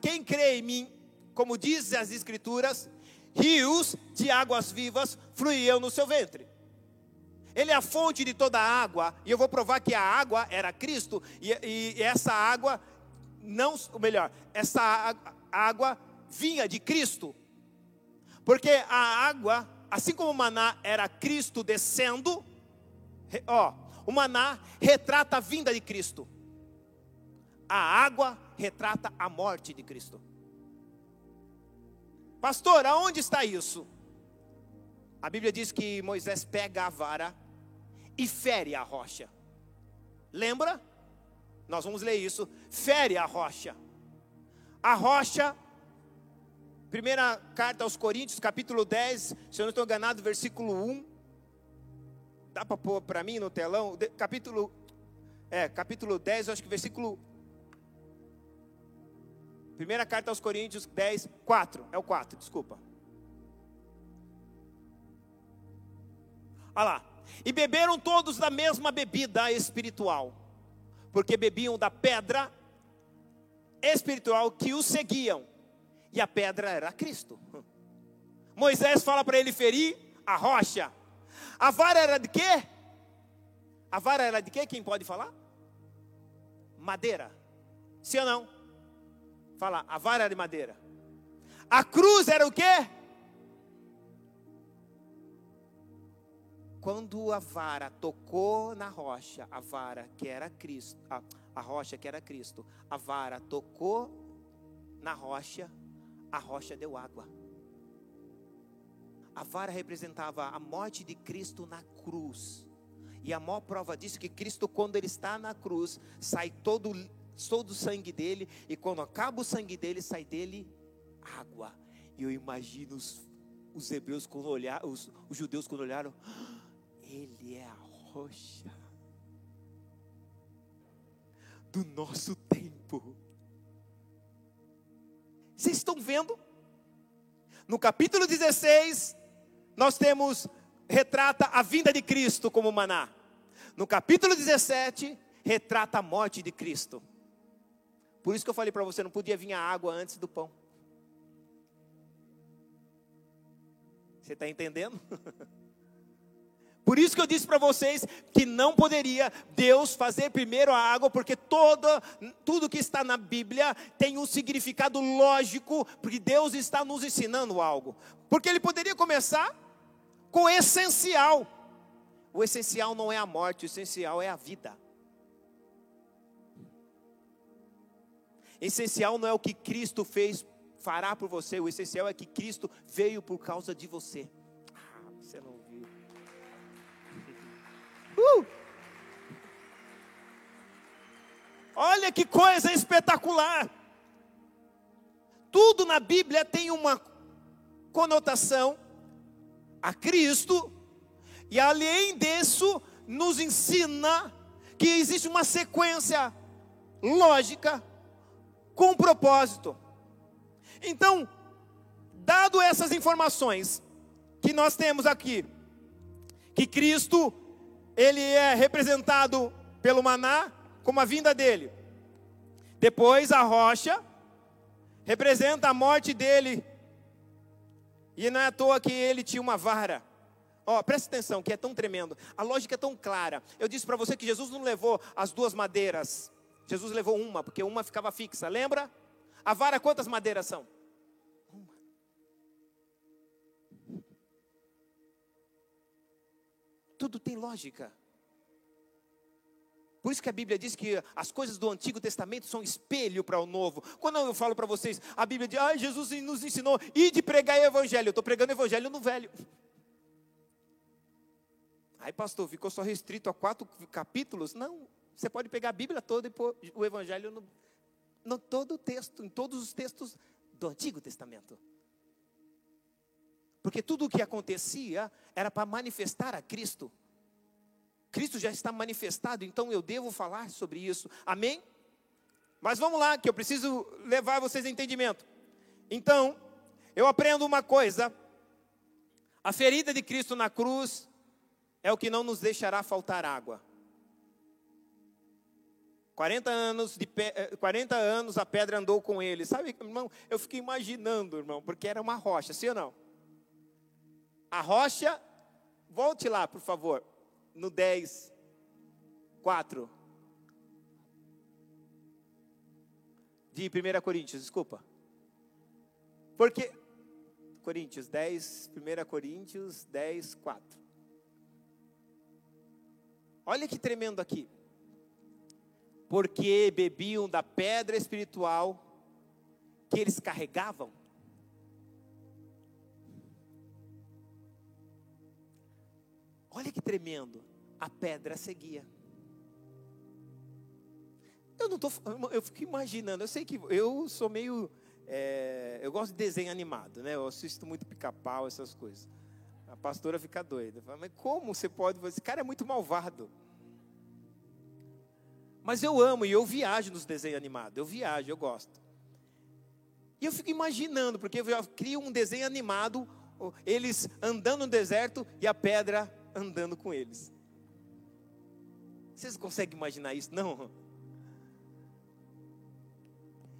Quem crê em mim, como diz as Escrituras, rios de águas vivas fluíam no seu ventre. Ele é a fonte de toda a água, e eu vou provar que a água era Cristo, e, e essa água, não, ou melhor, essa água vinha de Cristo, porque a água, assim como o maná era Cristo descendo, ó, o maná retrata a vinda de Cristo, a água retrata a morte de Cristo. Pastor, aonde está isso? A Bíblia diz que Moisés pega a vara e fere a rocha. Lembra? Nós vamos ler isso. Fere a rocha. A rocha, primeira carta aos Coríntios, capítulo 10, se eu não estou enganado, versículo 1. Dá para pôr para mim no telão? Capítulo, é, capítulo 10, acho que versículo Primeira carta aos Coríntios 10, 4. É o 4, desculpa. Olha lá. E beberam todos da mesma bebida espiritual, porque bebiam da pedra espiritual que os seguiam, e a pedra era Cristo. <laughs> Moisés fala para ele ferir a rocha. A vara era de quê? A vara era de quê? Quem pode falar? Madeira. Sim ou não? Fala, a vara era de madeira. A cruz era o quê? Quando a vara tocou na rocha, a vara que era Cristo, a, a rocha que era Cristo, a vara tocou na rocha, a rocha deu água. A vara representava a morte de Cristo na cruz. E a maior prova disso é que Cristo, quando ele está na cruz, sai todo sou do sangue dele, e quando acaba o sangue dele, sai dele água. E eu imagino os, os hebreus quando olharam, os, os judeus quando olharam, ah, ele é a rocha do nosso tempo. Vocês estão vendo? No capítulo 16, nós temos retrata a vinda de Cristo como maná. No capítulo 17, retrata a morte de Cristo. Por isso que eu falei para você, não podia vir a água antes do pão. Você está entendendo? <laughs> Por isso que eu disse para vocês que não poderia Deus fazer primeiro a água, porque toda, tudo que está na Bíblia tem um significado lógico, porque Deus está nos ensinando algo. Porque Ele poderia começar com o essencial. O essencial não é a morte, o essencial é a vida. Essencial não é o que Cristo fez, fará por você, o essencial é que Cristo veio por causa de você. Ah, você não viu. <laughs> Uh! Olha que coisa espetacular. Tudo na Bíblia tem uma conotação a Cristo, e além disso, nos ensina que existe uma sequência lógica com um propósito. Então, dado essas informações que nós temos aqui, que Cristo ele é representado pelo maná como a vinda dele. Depois a rocha representa a morte dele. E não é à toa que ele tinha uma vara. Ó, oh, presta atenção, que é tão tremendo. A lógica é tão clara. Eu disse para você que Jesus não levou as duas madeiras Jesus levou uma, porque uma ficava fixa, lembra? A vara, quantas madeiras são? Uma. Tudo tem lógica. Por isso que a Bíblia diz que as coisas do Antigo Testamento são espelho para o Novo. Quando eu falo para vocês, a Bíblia diz, ah, Jesus nos ensinou, e de pregar o Evangelho. Eu estou pregando o Evangelho no Velho. Aí, pastor, ficou só restrito a quatro capítulos? Não, você pode pegar a Bíblia toda e pôr o Evangelho no, no todo o texto, em todos os textos do Antigo Testamento. Porque tudo o que acontecia era para manifestar a Cristo. Cristo já está manifestado, então eu devo falar sobre isso. Amém? Mas vamos lá, que eu preciso levar vocês a entendimento. Então, eu aprendo uma coisa: a ferida de Cristo na cruz é o que não nos deixará faltar água. 40 anos, de pe... 40 eh, anos a pedra andou com ele. Sabe, irmão, eu fiquei imaginando, irmão, porque era uma rocha, sim ou não? A rocha, volte lá, por favor no 10, 4. De 1 Coríntios, desculpa. Porque, Coríntios 10, 1 Coríntios 10, 4. Olha que tremendo aqui. Porque bebiam da pedra espiritual que eles carregavam. Olha que tremendo. A pedra seguia. Eu não tô, eu fico imaginando. Eu sei que eu sou meio, é, eu gosto de desenho animado, né? Eu assisto muito Pica-Pau, essas coisas. A pastora fica doida. Fala, mas como você pode? Esse cara é muito malvado. Mas eu amo e eu viajo nos desenhos animados. Eu viajo, eu gosto. E eu fico imaginando, porque eu crio um desenho animado, eles andando no deserto e a pedra andando com eles. Vocês conseguem imaginar isso? Não.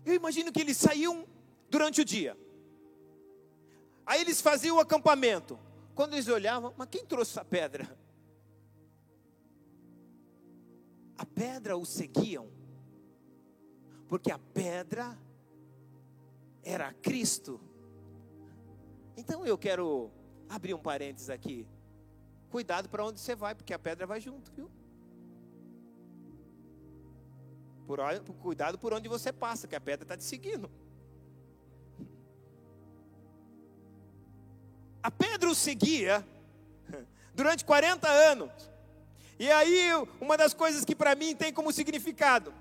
Eu imagino que eles saíam durante o dia. Aí eles faziam o acampamento. Quando eles olhavam, mas quem trouxe essa pedra? A pedra os seguiam. Porque a pedra era Cristo. Então eu quero abrir um parênteses aqui. Cuidado para onde você vai, porque a pedra vai junto, viu? Por, cuidado por onde você passa, que a pedra está te seguindo. A pedra o seguia durante 40 anos. E aí, uma das coisas que para mim tem como significado,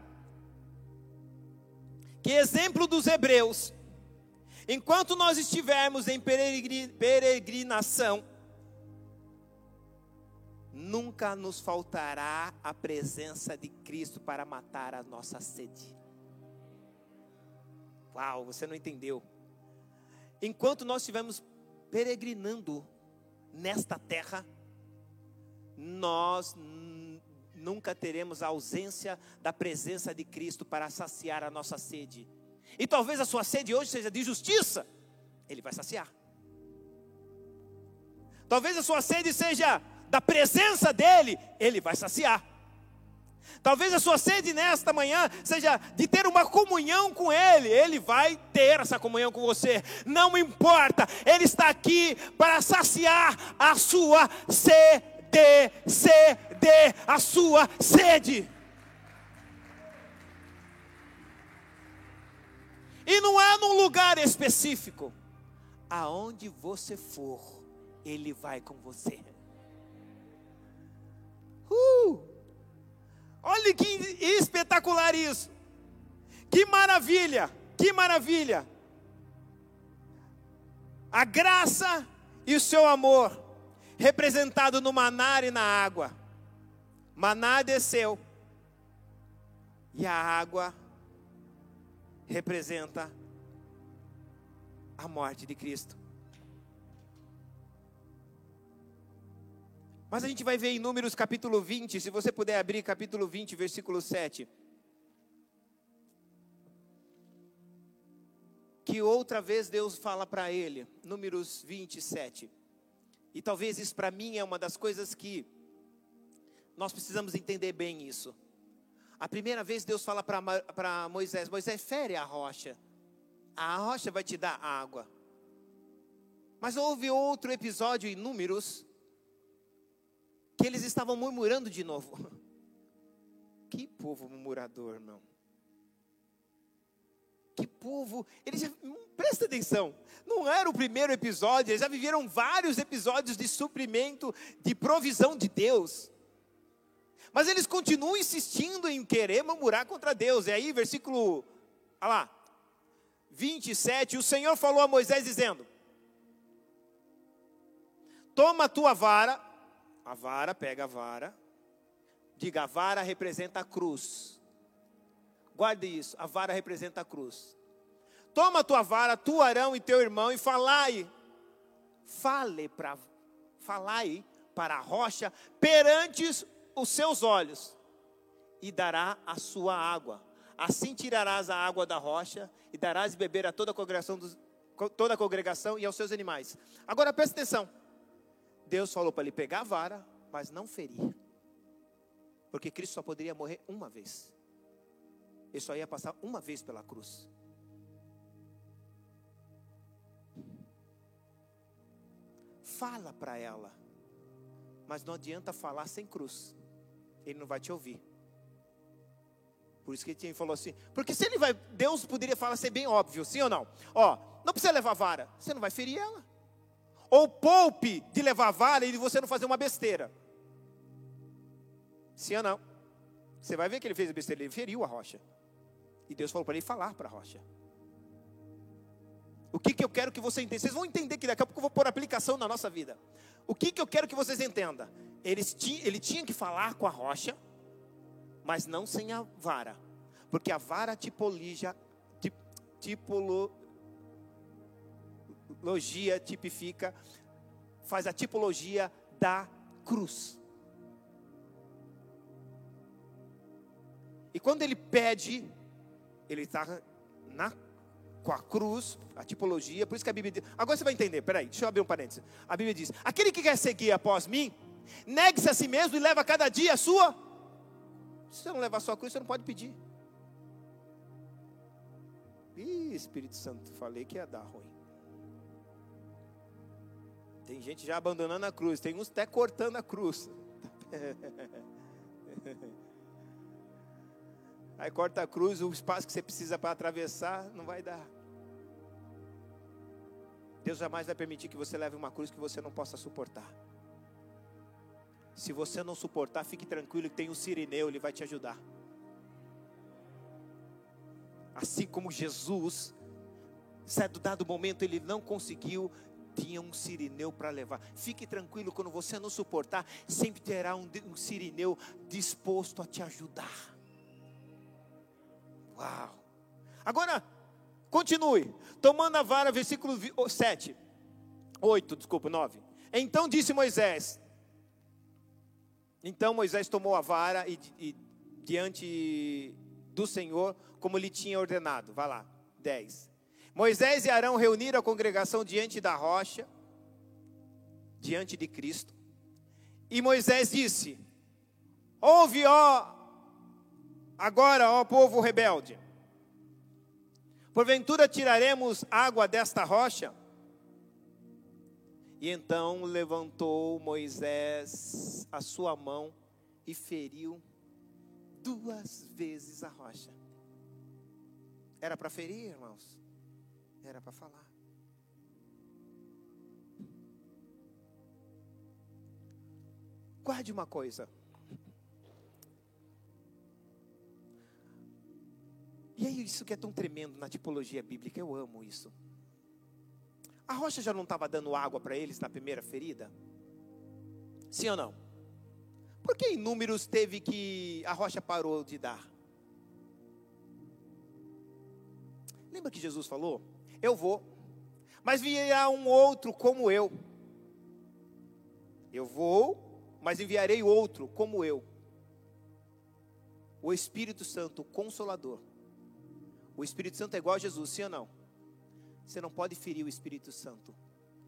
que exemplo dos hebreus, enquanto nós estivermos em peregrinação, nunca nos faltará a presença de Cristo para matar a nossa sede. Uau, você não entendeu. Enquanto nós estivermos peregrinando nesta terra, nós nunca teremos a ausência da presença de Cristo para saciar a nossa sede. E talvez a sua sede hoje seja de justiça, Ele vai saciar. Talvez a sua sede seja da presença dEle, Ele vai saciar. Talvez a sua sede nesta manhã seja de ter uma comunhão com Ele, Ele vai ter essa comunhão com você, não importa, Ele está aqui para saciar a sua sede, sede, a sua sede. E não é num lugar específico, aonde você for, Ele vai com você. Uh! Olha que espetacular isso. Que maravilha, que maravilha. A graça e o seu amor, representado no maná e na água. Maná desceu, e a água representa a morte de Cristo. Mas a gente vai ver em Números capítulo 20, se você puder abrir capítulo 20, versículo 7. Que outra vez Deus fala para ele, Números 27. E talvez isso para mim é uma das coisas que nós precisamos entender bem isso. A primeira vez Deus fala para Moisés: Moisés, fere a rocha. A rocha vai te dar água. Mas houve outro episódio em Números que eles estavam murmurando de novo. <laughs> Que povo murmurador, irmão. Que povo. Eles já, hum, presta atenção. Não era o primeiro episódio, eles já viveram vários episódios de suprimento, de provisão de Deus. Mas eles continuam insistindo em querer murmurar contra Deus. E aí, versículo, olha lá, 27, o Senhor falou a Moisés dizendo: Toma a tua vara, a vara, pega a vara, diga, a vara representa a cruz. Guarde isso, a vara representa a cruz. Toma a tua vara, tu Arão e teu irmão, e falai, fale para, falai para a rocha perante os seus olhos e dará a sua água. Assim tirarás a água da rocha e darás de beber a toda a congregação, dos, toda a congregação e aos seus animais. Agora preste atenção. Deus falou para ele pegar a vara, mas não ferir. Porque Cristo só poderia morrer uma vez. Ele só ia passar uma vez pela cruz. Fala para ela. Mas não adianta falar sem cruz ele não vai te ouvir. Por isso que ele falou assim, porque se ele vai, Deus poderia falar ser bem óbvio, sim ou não? Ó, não precisa levar vara, você não vai ferir ela. Ou poupe de levar vara e de você não fazer uma besteira. Sim ou não? Você vai ver que ele fez a besteira, ele feriu a rocha. E Deus falou para ele falar para a rocha. O que, que eu quero que você entenda? Vocês vão entender que daqui a pouco eu vou pôr aplicação na nossa vida. O que, que eu quero que vocês entendam? Eles ele tinha que falar com a rocha, mas não sem a vara. Porque a vara tipologia, tip, tipologia tipifica, faz a tipologia da cruz. E quando ele pede, ele está na com a cruz, a tipologia, por isso que a Bíblia diz. Agora você vai entender, peraí, deixa eu abrir um parênteses. A Bíblia diz: aquele que quer seguir após mim, negue-se a si mesmo e leva cada dia a sua. Se você não levar a sua cruz, você não pode pedir. Ih, Espírito Santo, falei que ia dar ruim. Tem gente já abandonando a cruz, tem uns até cortando a cruz. <laughs> Aí corta a cruz, o espaço que você precisa para atravessar não vai dar. Deus jamais vai permitir que você leve uma cruz que você não possa suportar. Se você não suportar, fique tranquilo que tem um sirineu, ele vai te ajudar. Assim como Jesus, certo dado momento ele não conseguiu, tinha um sirineu para levar. Fique tranquilo, quando você não suportar, sempre terá um, um sirineu disposto a te ajudar. Uau! Agora, Continue. Tomando a vara, versículo 7. 8, desculpa, 9. Então disse Moisés. Então Moisés tomou a vara e, e diante do Senhor, como lhe tinha ordenado. Vai lá. 10. Moisés e Arão reuniram a congregação diante da rocha, diante de Cristo. E Moisés disse: Ouve, ó, agora, ó povo rebelde. Porventura tiraremos água desta rocha? E então levantou Moisés a sua mão e feriu duas vezes a rocha. Era para ferir, irmãos? Era para falar. Guarde uma coisa. E é isso que é tão tremendo na tipologia bíblica, eu amo isso. A rocha já não estava dando água para eles na primeira ferida? Sim ou não? Por que em números teve que a rocha parou de dar? Lembra que Jesus falou? Eu vou, mas virá um outro como eu. Eu vou, mas enviarei outro como eu. O Espírito Santo, o Consolador o Espírito Santo é igual a Jesus, sim ou não? Você não pode ferir o Espírito Santo.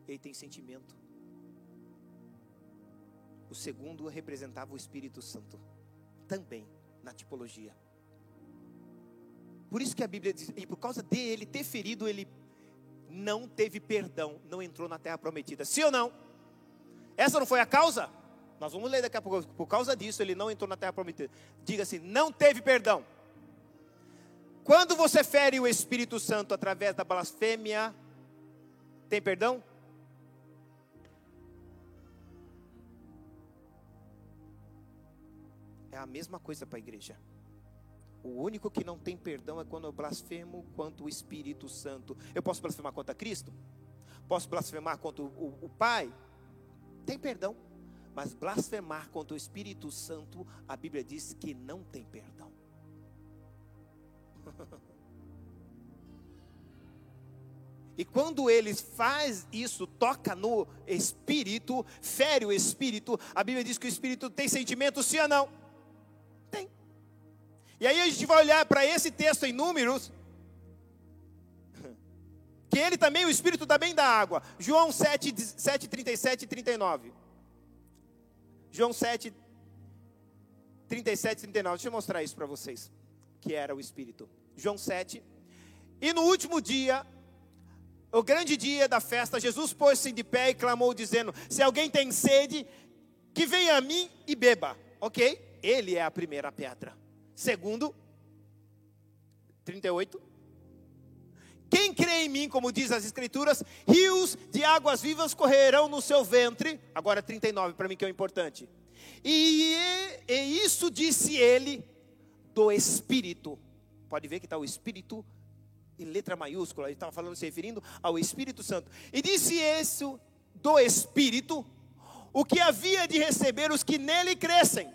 Ele tem sentimento. O segundo representava o Espírito Santo. Também na tipologia. Por isso que a Bíblia diz, e por causa dele ter ferido, ele não teve perdão, não entrou na terra prometida. Sim ou não? Essa não foi a causa? Nós vamos ler daqui a pouco. Por causa disso, ele não entrou na terra prometida. Diga assim: não teve perdão. Quando você fere o Espírito Santo através da blasfêmia, tem perdão? É a mesma coisa para a igreja. O único que não tem perdão é quando eu blasfemo contra o Espírito Santo. Eu posso blasfemar contra Cristo? Posso blasfemar contra o, o, o Pai? Tem perdão. Mas blasfemar contra o Espírito Santo, a Bíblia diz que não tem perdão. E quando eles faz isso, toca no espírito, fere o espírito, a Bíblia diz que o espírito tem sentimento, sim ou não? Tem. E aí a gente vai olhar para esse texto em Números, que ele também, o espírito também da água. João 7, 7 37 e 39. João 7, 37 e 39. Deixa eu mostrar isso para vocês, que era o espírito. João 7. E no último dia, o grande dia da festa, Jesus pôs-se de pé e clamou, dizendo: Se alguém tem sede, que venha a mim e beba. Ok? Ele é a primeira pedra. Segundo, 38. Quem crê em mim, como diz as Escrituras, rios de águas vivas correrão no seu ventre. Agora 39, para mim que é o importante. E, e isso disse ele do Espírito. Pode ver que está o Espírito em letra maiúscula, ele estava falando, se referindo ao Espírito Santo. E disse isso do Espírito, o que havia de receber os que nele crescem,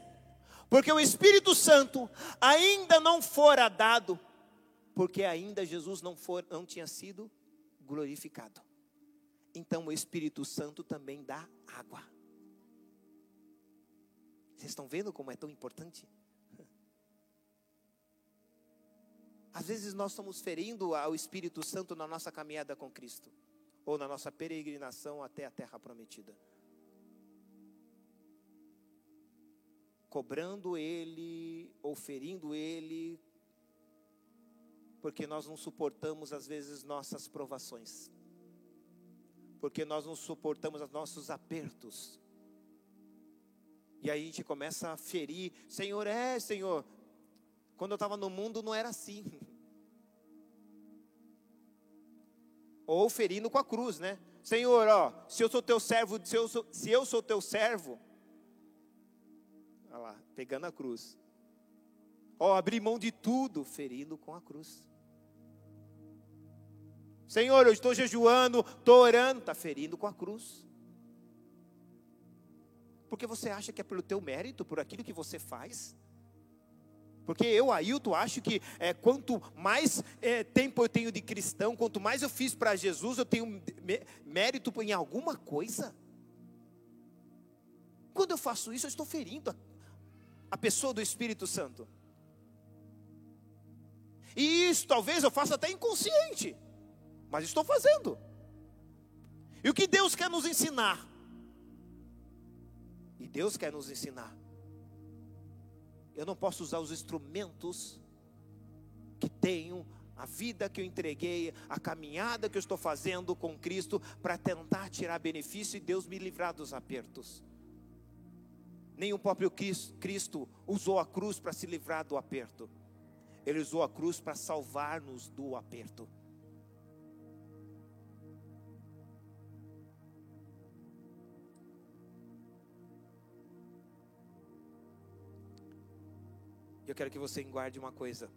porque o Espírito Santo ainda não fora dado, porque ainda Jesus não, for, não tinha sido glorificado. Então o Espírito Santo também dá água. Vocês estão vendo como é tão importante? Às vezes nós estamos ferindo ao Espírito Santo na nossa caminhada com Cristo, ou na nossa peregrinação até a terra prometida. Cobrando Ele, ou ferindo Ele, porque nós não suportamos às vezes nossas provações, porque nós não suportamos os nossos apertos. E aí a gente começa a ferir, Senhor, é, Senhor, quando eu estava no mundo não era assim. Ou ferindo com a cruz, né? Senhor, ó, se eu sou teu servo, se eu sou, se eu sou teu servo, olha lá, pegando a cruz. Ó, abri mão de tudo, ferindo com a cruz. Senhor, eu estou jejuando, estou orando, está ferindo com a cruz. Porque você acha que é pelo teu mérito, por aquilo que você faz? Porque eu, Ailton, acho que é, quanto mais é, tempo eu tenho de cristão, quanto mais eu fiz para Jesus, eu tenho mérito em alguma coisa. Quando eu faço isso, eu estou ferindo a, a pessoa do Espírito Santo. E isso talvez eu faça até inconsciente, mas estou fazendo. E o que Deus quer nos ensinar? E Deus quer nos ensinar eu não posso usar os instrumentos que tenho, a vida que eu entreguei, a caminhada que eu estou fazendo com Cristo para tentar tirar benefício e Deus me livrar dos apertos. Nem o próprio Cristo usou a cruz para se livrar do aperto. Ele usou a cruz para salvar-nos do aperto. Eu quero que você guarde uma coisa.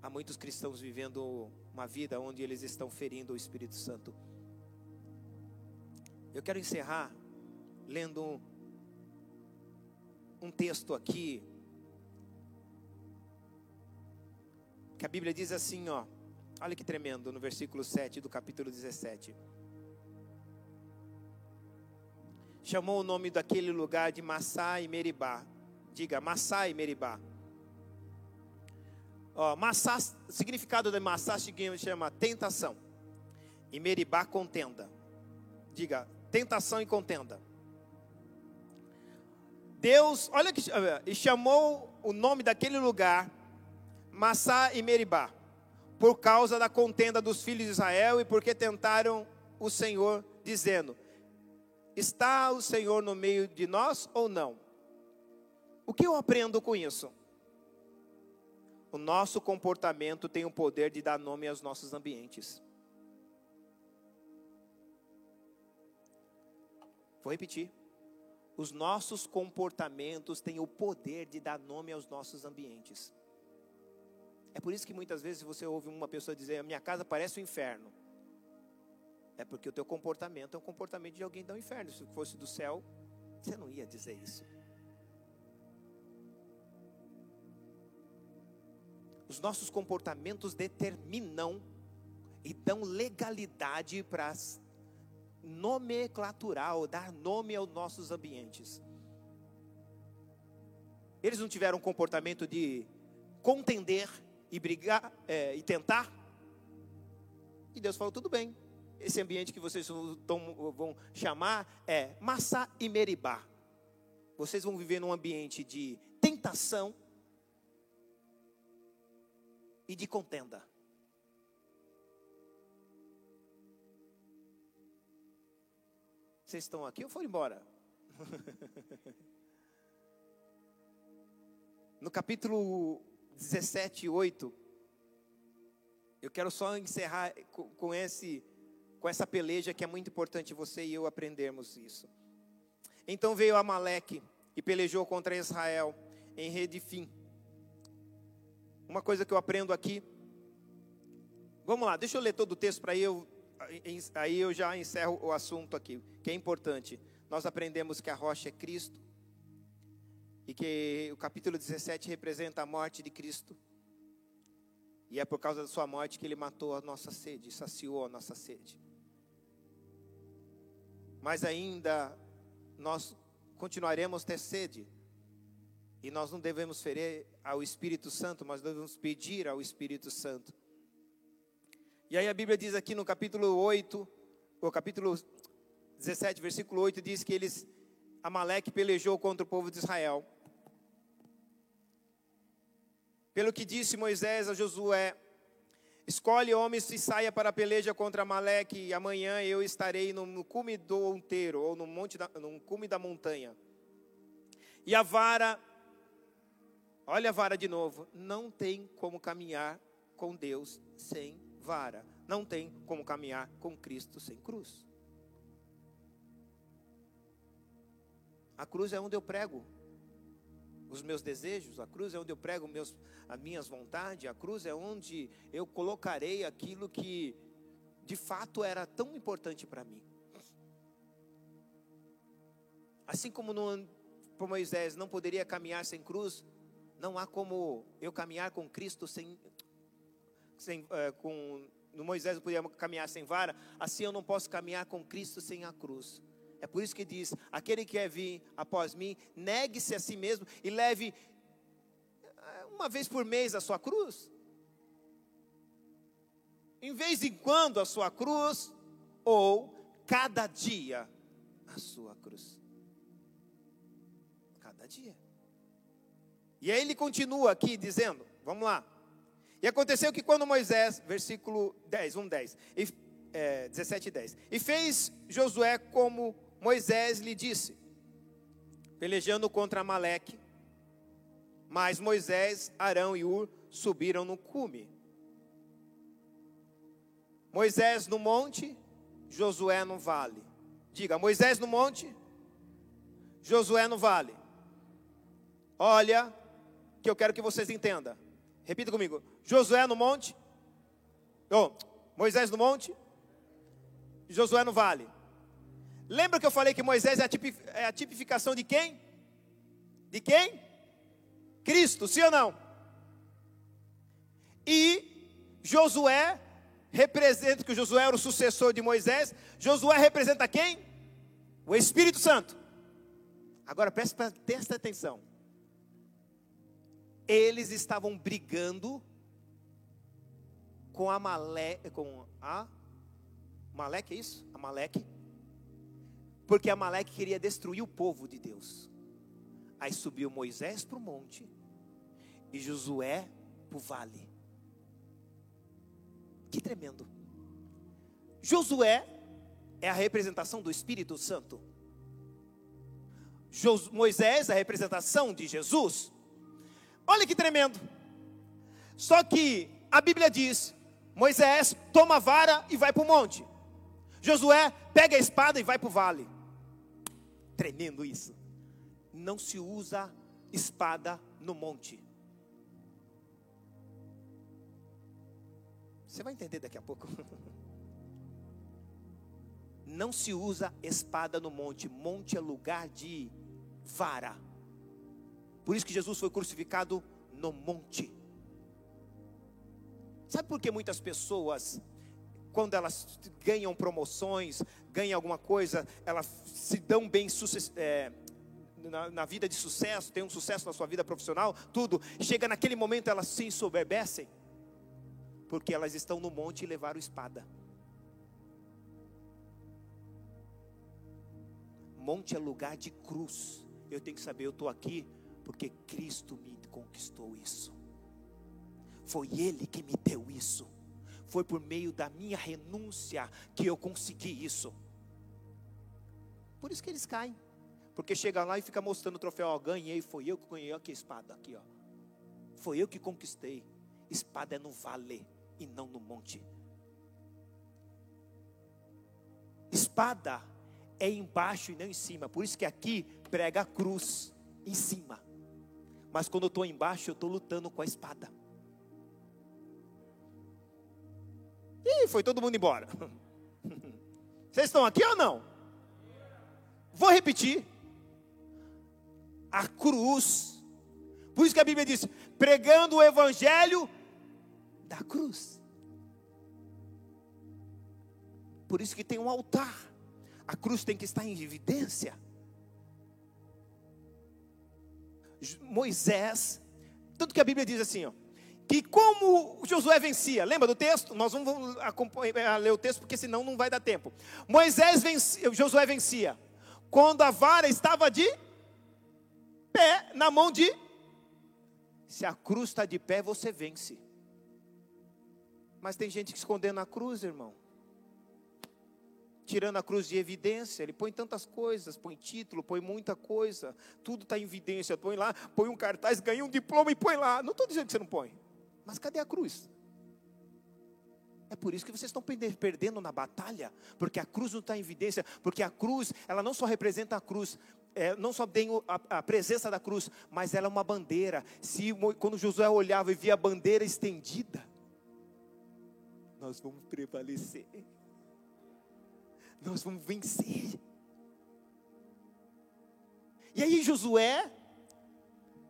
Há muitos cristãos vivendo uma vida onde eles estão ferindo o Espírito Santo. Eu quero encerrar lendo um, texto aqui. Que a Bíblia diz assim, ó. Olha que tremendo, no versículo 7 do capítulo 17. Chamou o nome daquele lugar de Massá e Meribá. Diga, Massá e Meribá. Ó, significado de massá chama tentação. E meribá, contenda. Diga, tentação e contenda. Deus, olha que e chamou o nome daquele lugar Massá e Meribá, por causa da contenda dos filhos de Israel e porque tentaram o Senhor, dizendo: Está o Senhor no meio de nós ou não? O que eu aprendo com isso? O nosso comportamento tem o poder de dar nome aos nossos ambientes. Vou repetir. Os nossos comportamentos têm o poder de dar nome aos nossos ambientes. É por isso que muitas vezes você ouve uma pessoa dizer: A minha casa parece um inferno. É porque o teu comportamento é um comportamento de alguém do inferno. Se fosse do céu, você não ia dizer isso. Os nossos comportamentos determinam e dão legalidade para nomenclaturar ou dar nome aos nossos ambientes. Eles não tiveram comportamento de contender e brigar é, e tentar. E Deus falou: tudo bem. Esse ambiente que vocês vão chamar é Massa e Meribá. Vocês vão viver num ambiente de tentação e de contenda. Vocês estão aqui ou foram embora? <laughs> no capítulo 17, 8, eu quero só encerrar com, esse, com essa peleja que é muito importante você e eu aprendermos isso. Então veio Amaleque e pelejou contra Israel em Redifim. Uma coisa que eu aprendo aqui. Vamos lá, deixa eu ler todo o texto para eu aí eu já encerro o assunto aqui, que é importante. Nós aprendemos que a rocha é Cristo e que o capítulo 17 representa a morte de Cristo. E é por causa da sua morte que ele matou a nossa sede, saciou a nossa sede. Mas ainda nós continuaremos ter sede. E nós não devemos ferir ao Espírito Santo, mas devemos pedir ao Espírito Santo. E aí a Bíblia diz aqui no capítulo 8, o capítulo 17, versículo 8, diz que eles, Amaleque pelejou contra o povo de Israel. Pelo que disse Moisés a Josué, escolhe homens e saia para a peleja contra Amaleque, e amanhã eu estarei no, no cume do outeiro, ou no, monte da, no cume da montanha. E a vara, olha a vara de novo, não tem como caminhar com Deus sem vara. Não tem como caminhar com Cristo sem cruz. A cruz é onde eu prego os meus desejos, a cruz é onde eu prego meus, as minhas vontades, a cruz é onde eu colocarei aquilo que de fato era tão importante para mim. Assim como no, Moisés não poderia caminhar sem cruz, não há como eu caminhar com Cristo sem sem, é, com, no Moisés não podia caminhar sem vara, assim eu não posso caminhar com Cristo sem a cruz. É por isso que diz: aquele que quer vir após mim, negue-se a si mesmo e leve é, uma vez por mês a sua cruz. Em vez em quando a sua cruz, ou cada dia a sua cruz. Cada dia. E aí ele continua aqui dizendo: vamos lá. E aconteceu que quando Moisés, versículo 10, 1, 10, e, é, 17 e 10, e fez Josué como Moisés lhe disse, pelejando contra Amaleque, mas Moisés, Arão e Ur subiram no cume. Moisés no monte, Josué no vale. Diga, Moisés no monte, Josué no vale. Olha, que eu quero que vocês entendam. Repita comigo. Josué no monte. Oh, Moisés no monte. Josué no vale. Lembra que eu falei que Moisés é a, é a tipificação de quem? De quem? Cristo, sim ou não? E Josué representa, que Josué era o sucessor de Moisés. Josué representa quem? O Espírito Santo. Agora presta, presta atenção eles estavam brigando com Amaleque, com a Amaleque, é isso? Amaleque. Porque Amaleque queria destruir o povo de Deus. Aí subiu Moisés para o monte e Josué para o vale. Que tremendo. Josué é a representação do Espírito Santo. Moisés é a representação de Jesus. Olha que tremendo. Só que a Bíblia diz: Moisés toma a vara e vai para o monte. Josué pega a espada e vai para o vale. Tremendo isso. Não se usa espada no monte. Você vai entender daqui a pouco. <laughs> Não se usa espada no monte. Monte é lugar de vara. Por isso que Jesus foi crucificado no monte. Sabe por que muitas pessoas, quando elas ganham promoções, ganham alguma coisa, elas se dão bem é, na, na, vida de sucesso, tem um sucesso na sua vida profissional, tudo, chega naquele momento elas se ensoberbecem, porque elas estão no monte e levaram espada. Monte é lugar de cruz. Eu tenho que saber, eu estou aqui porque Cristo me conquistou isso. Foi Ele que me deu isso. Foi por meio da minha renúncia que eu consegui isso. Por isso que eles caem. Porque chega lá e fica mostrando o troféu, ó, ganhei, foi eu que ganhei, aqui a espada, aqui ó. Foi eu que conquistei. Espada é no vale e não no monte. Espada é embaixo e não em cima. Por isso que aqui prega a cruz em cima. Mas quando eu estou embaixo, eu estou lutando com a espada. Ih, foi todo mundo embora. <laughs> Vocês estão aqui ou não? Vou repetir. A cruz. Por isso que a Bíblia diz: pregando o evangelho da cruz. Por isso que tem um altar. A cruz tem que estar em evidência. Moisés, tanto que a Bíblia diz assim, ó, que como Josué vencia, lembra do texto? Nós vamos acompanhar, ler o texto, porque senão não vai dar tempo. Moisés vencia, Josué vencia, quando a vara estava de pé na mão de. Se a cruz está de pé, você vence. Mas tem gente que escondendo a cruz, irmão. Tirando a cruz de evidência, ele põe tantas coisas, põe título, põe muita coisa, tudo está em evidência. Põe lá, põe um cartaz, ganha um diploma e põe lá. Não estou dizendo que você não põe. Mas cadê a cruz? É por isso que vocês estão perdendo na batalha, porque a cruz não está em evidência, porque a cruz, ela não só representa a cruz, é, não só tem a, a, presença da cruz, mas ela é uma bandeira. Se quando Josué olhava e via a bandeira estendida, nós vamos prevalecer, nós vamos vencer. E aí Josué,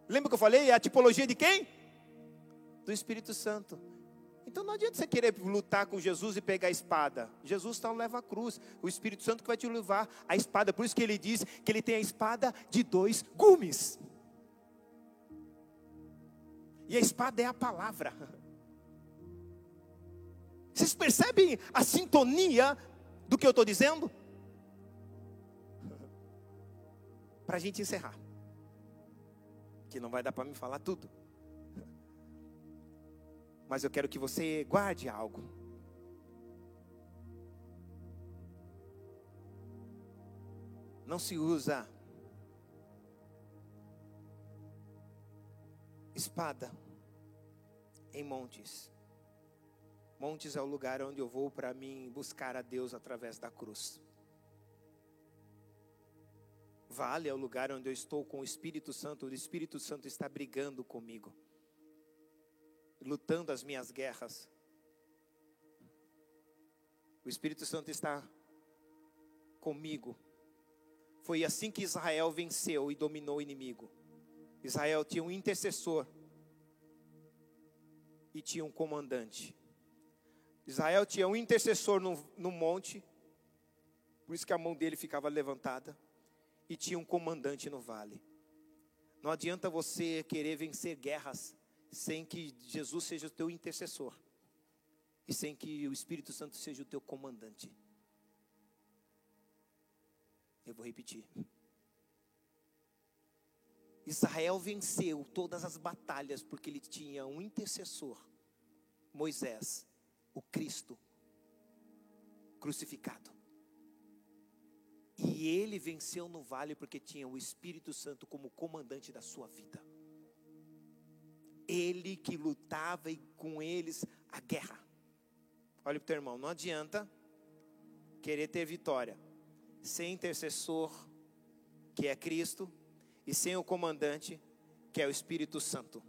lembra que eu falei? É a tipologia de quem? do Espírito Santo. Então não adianta você querer lutar com Jesus e pegar a espada. Jesus então leva a cruz. O Espírito Santo que vai te levar a espada. Por isso que ele diz que ele tem a espada de dois gumes. E a espada é a palavra. Vocês percebem a sintonia do que eu estou dizendo? <laughs> Para a gente encerrar. Que não vai dar para me falar tudo mas eu quero que você guarde algo. Não se usa espada em montes. Montes é o lugar onde eu vou para mim buscar a Deus através da cruz. Vale é o lugar onde eu estou com o Espírito Santo, o Espírito Santo está brigando comigo lutando as minhas guerras. O Espírito Santo está comigo. Foi assim que Israel venceu e dominou o inimigo. Israel tinha um intercessor e tinha um comandante. Israel tinha um intercessor no, no monte, por isso que a mão dele ficava levantada, e tinha um comandante no vale. Não adianta você querer vencer guerras sem que Jesus seja o teu intercessor e sem que o Espírito Santo seja o teu comandante. Eu vou repetir. Israel venceu todas as batalhas porque ele tinha um intercessor, Moisés, o Cristo crucificado. E ele venceu no vale porque tinha o Espírito Santo como comandante da sua vida. Ele que lutava e com eles a guerra. Olha para o teu irmão, não adianta querer ter vitória sem intercessor, que é Cristo, e sem o comandante, que é o Espírito Santo.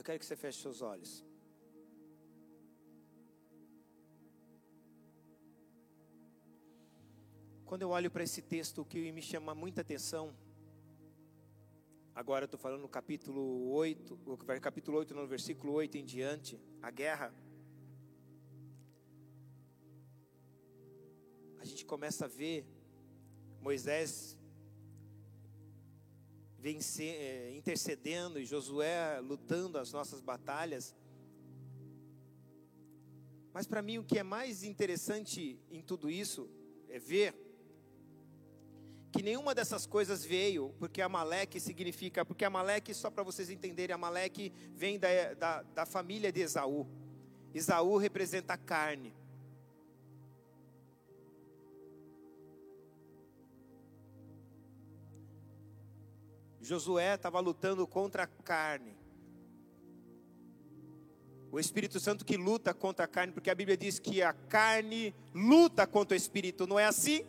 Eu quero que você feche seus olhos. Quando eu olho para esse texto, o que me chama muita atenção, agora eu estou falando no capítulo 8, capítulo 8, no versículo 8 em diante, a guerra. A gente começa a ver Moisés vencer, é, intercedendo e Josué lutando as nossas batalhas. Mas para mim o que é mais interessante em tudo isso é ver que nenhuma dessas coisas veio, porque Amaleque significa, porque Amaleque, só para vocês entenderem, Amaleque vem da, da, da família de Esaú. Esaú representa a carne. Josué estava lutando contra a carne. O Espírito Santo que luta contra a carne, porque a Bíblia diz que a carne luta contra o Espírito, não é assim?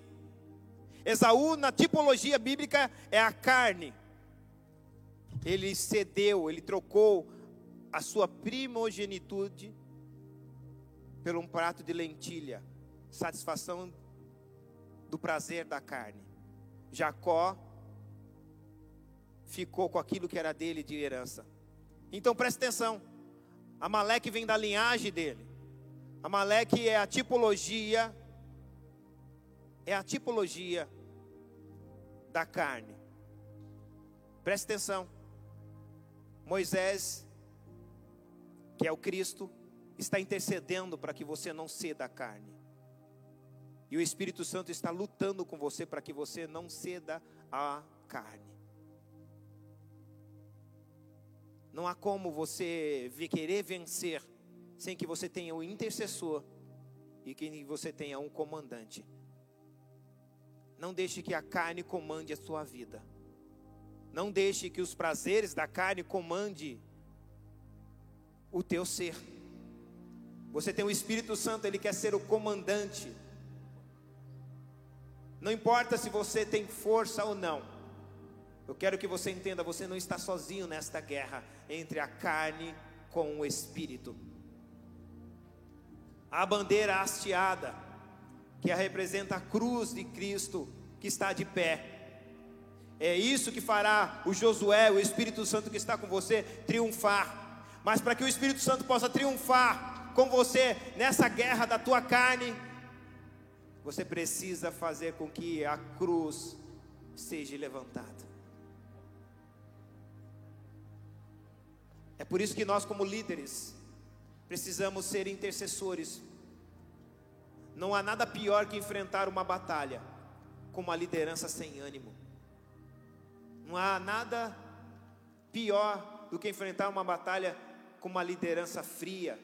Esaú, na tipologia bíblica, é a carne. Ele cedeu, ele trocou a sua primogenitude por um prato de lentilha, satisfação do prazer da carne. Jacó ficou com aquilo que era dele de herança. Então preste atenção. Amaleque vem da linhagem dele. Amaleque é a tipologia é a tipologia da carne. Preste atenção. Moisés, que é o Cristo, está intercedendo para que você não ceda a carne. E o Espírito Santo está lutando com você para que você não ceda a carne. Não há como você querer vencer sem que você tenha um intercessor e que você tenha um comandante. Não deixe que a carne comande a sua vida. Não deixe que os prazeres da carne comande o teu ser. Você tem o Espírito Santo, ele quer ser o comandante. Não importa se você tem força ou não. Eu quero que você entenda, você não está sozinho nesta guerra entre a carne com o espírito. A bandeira hasteada que representa a cruz de Cristo que está de pé. É isso que fará o Josué, o Espírito Santo que está com você, triunfar. Mas para que o Espírito Santo possa triunfar com você nessa guerra da tua carne, você precisa fazer com que a cruz seja levantada. É por isso que nós, como líderes, precisamos ser intercessores não há nada pior que enfrentar uma batalha com uma liderança sem ânimo. Não há nada pior do que enfrentar uma batalha com uma liderança fria,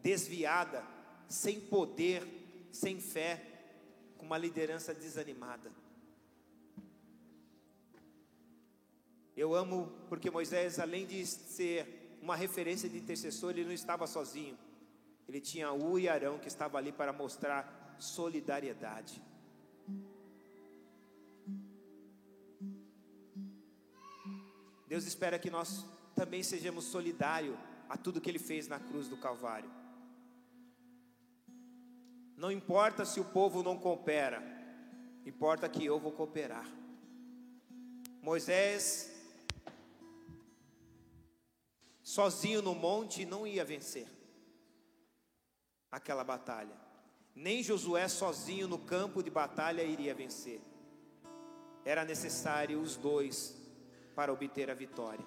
desviada, sem poder, sem fé, com uma liderança desanimada. Eu amo porque Moisés, além de ser uma referência de intercessor, ele não estava sozinho. Ele tinha U e Arão que estava ali para mostrar solidariedade. Deus espera que nós também sejamos solidários a tudo que Ele fez na cruz do Calvário. Não importa se o povo não coopera, importa que eu vou cooperar. Moisés, sozinho no monte, não ia vencer aquela batalha. Nem Josué sozinho no campo de batalha iria vencer. Era necessário os dois para obter a vitória.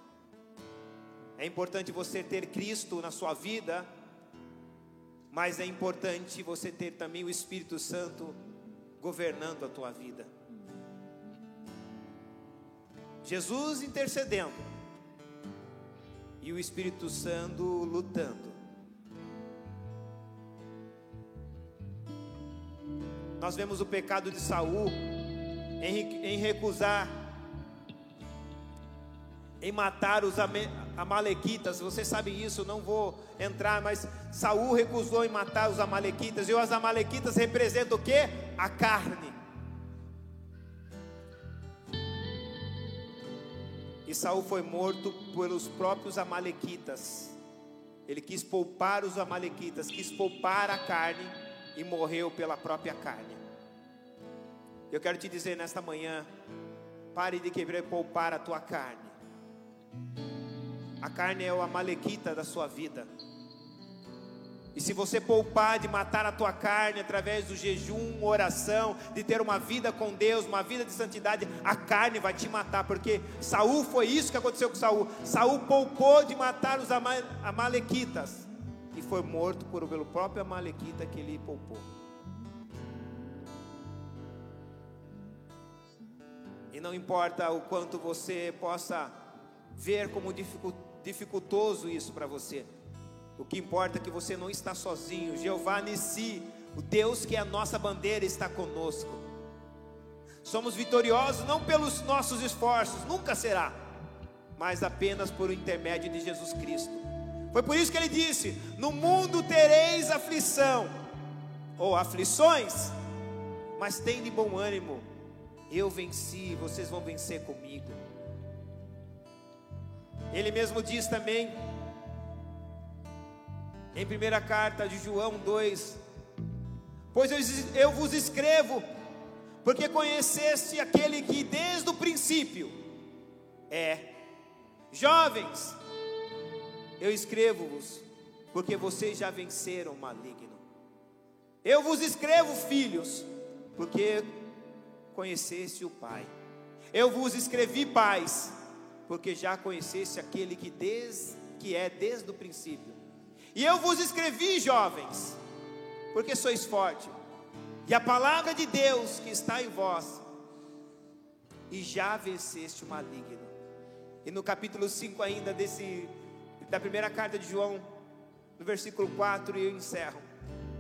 É importante você ter Cristo na sua vida, mas é importante você ter também o Espírito Santo governando a tua vida. Jesus intercedendo e o Espírito Santo lutando. Nós vemos o pecado de Saul em, recusar, em matar os amalequitas. Você sabe isso, não vou entrar, mas Saul recusou em matar os amalequitas. E os amalequitas representam o que? A carne. E Saul foi morto pelos próprios amalequitas. Ele quis poupar os amalequitas, quis poupar a carne e morreu pela própria carne. Eu quero te dizer nesta manhã, pare de querer poupar a tua carne. A carne é o amalequita da sua vida. E se você poupar de matar a tua carne através do jejum, oração, de ter uma vida com Deus, uma vida de santidade, a carne vai te matar, porque Saul foi isso que aconteceu com Saul. Saul poupou de matar os amalequitas e foi morto por, pelo próprio Amalequita que ele poupou. E não importa o quanto você possa ver como dificultoso isso para você. O que importa é que você não está sozinho. Jeová Nissi, o Deus que é a nossa bandeira, está conosco. Somos vitoriosos não pelos nossos esforços, nunca será, mas apenas por intermédio de Jesus Cristo. Foi por isso que ele disse: No mundo tereis aflição, ou aflições, mas tem de bom ânimo, eu venci, vocês vão vencer comigo. Ele mesmo diz também, em primeira carta de João 2: Pois eu, eu vos escrevo, porque conheceste aquele que desde o princípio é. Jovens, eu escrevo-vos, porque vocês já venceram o maligno. Eu vos escrevo, filhos, porque conheceste o Pai. Eu vos escrevi, pais, porque já conheceste aquele que, que é desde o princípio. E eu vos escrevi, jovens, porque sois fortes, e a palavra de Deus que está em vós, e já venceste o maligno. E no capítulo 5 ainda desse da primeira carta de João, no versículo 4, e eu encerro.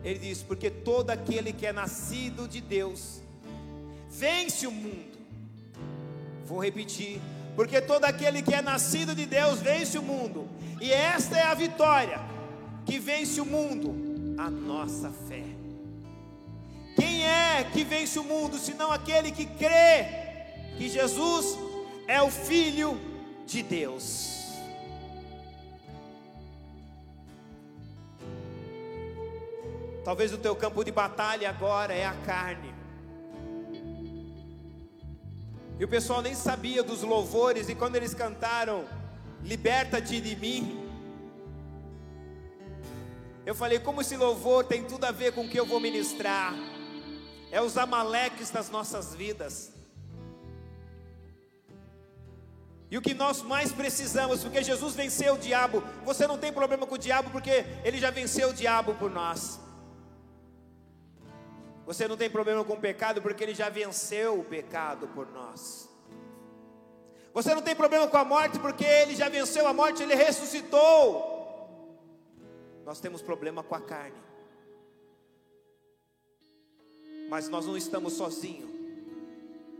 Ele diz: Porque todo aquele que é nascido de Deus vence o mundo. Vou repetir: Porque todo aquele que é nascido de Deus vence o mundo, e esta é a vitória que vence o mundo, a nossa fé. Quem é que vence o mundo, senão aquele que crê que Jesus é o Filho de Deus? Talvez o teu campo de batalha agora é a carne. E o pessoal nem sabia dos louvores, e quando eles cantaram, liberta-te de mim. Eu falei, como esse louvor tem tudo a ver com o que eu vou ministrar. É os amaleques das nossas vidas. E o que nós mais precisamos, porque Jesus venceu o diabo. Você não tem problema com o diabo, porque ele já venceu o diabo por nós. Você não tem problema com o pecado porque ele já venceu o pecado por nós. Você não tem problema com a morte porque ele já venceu a morte, ele ressuscitou. Nós temos problema com a carne. Mas nós não estamos sozinhos.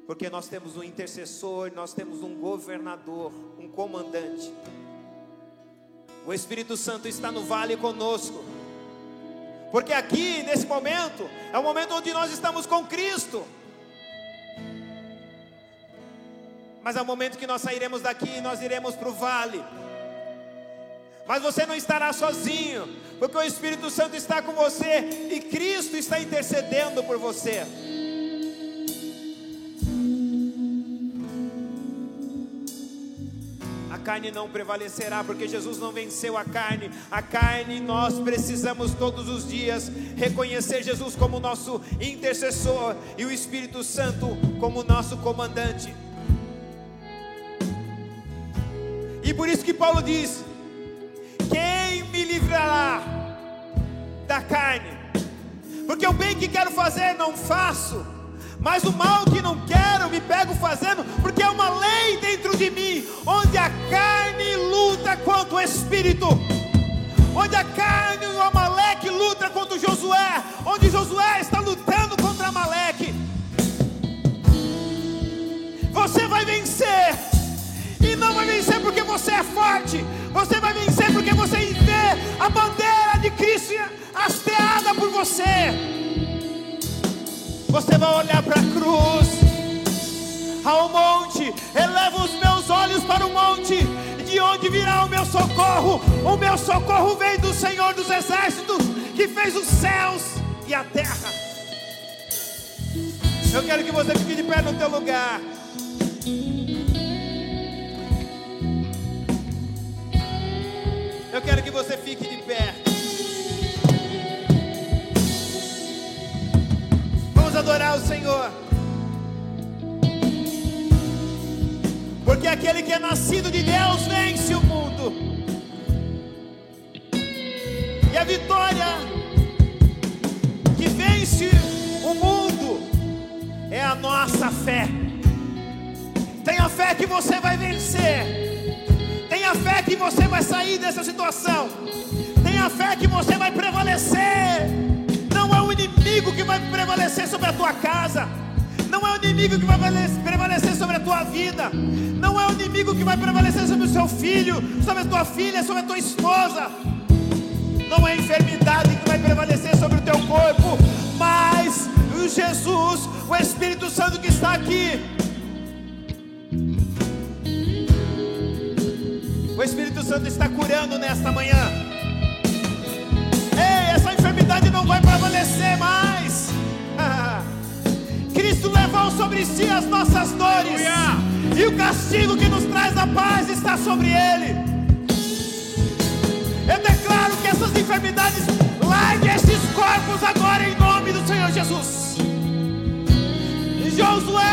Porque nós temos um intercessor, nós temos um governador, um comandante. O Espírito Santo está no vale conosco. Porque aqui, nesse momento, é o momento onde nós estamos com Cristo. Mas é o momento que nós sairemos daqui e nós iremos para o vale. Mas você não estará sozinho, porque o Espírito Santo está com você e Cristo está intercedendo por você. carne não prevalecerá, porque Jesus não venceu a carne. A carne nós precisamos todos os dias reconhecer Jesus como nosso intercessor e o Espírito Santo como nosso comandante. E por isso que Paulo diz: Da carne. Porque o bem que quero fazer não faço, mas o mal que não quero me pego fazendo, porque é uma lei dentro de mim, onde a carne luta contra o espírito, onde a carne e o Amaleque luta contra Josué, onde Josué está lutando contra Amaleque. Você vai vencer, e não vai vencer porque você é forte, você vai vencer a bandeira de Cristo hasteada por você. Você vai olhar para a cruz, ao monte, eleva os meus olhos para o monte, de onde virá o meu socorro? O meu socorro vem do Senhor dos Exércitos, que fez os céus e a terra. Eu quero que você fique de pé no teu lugar. Eu quero que você fique de pé. Vamos adorar o Senhor. Porque aquele que é nascido de Deus vence o mundo. E a vitória que vence o mundo é a nossa fé. Tenha fé que você vai vencer. Tenha fé que você vai sair dessa situação. Tenha fé que você vai prevalecer inimigo que vai prevalecer sobre a tua casa. Não é o inimigo que vai prevalecer sobre a tua vida. Não é o inimigo que vai prevalecer sobre o seu filho, sobre a tua filha, sobre a tua esposa. Não é a enfermidade que vai prevalecer sobre o teu corpo, mas o Jesus, o Espírito Santo que está aqui. O Espírito Santo está curando nesta manhã. Ei, essa enfermidade não vai prevalecer mais. <laughs> Cristo levou sobre si as nossas dores. E o castigo que nos traz a paz está sobre ele. Eu declaro que essas enfermidades largue esses corpos agora em nome do Senhor Jesus. Josué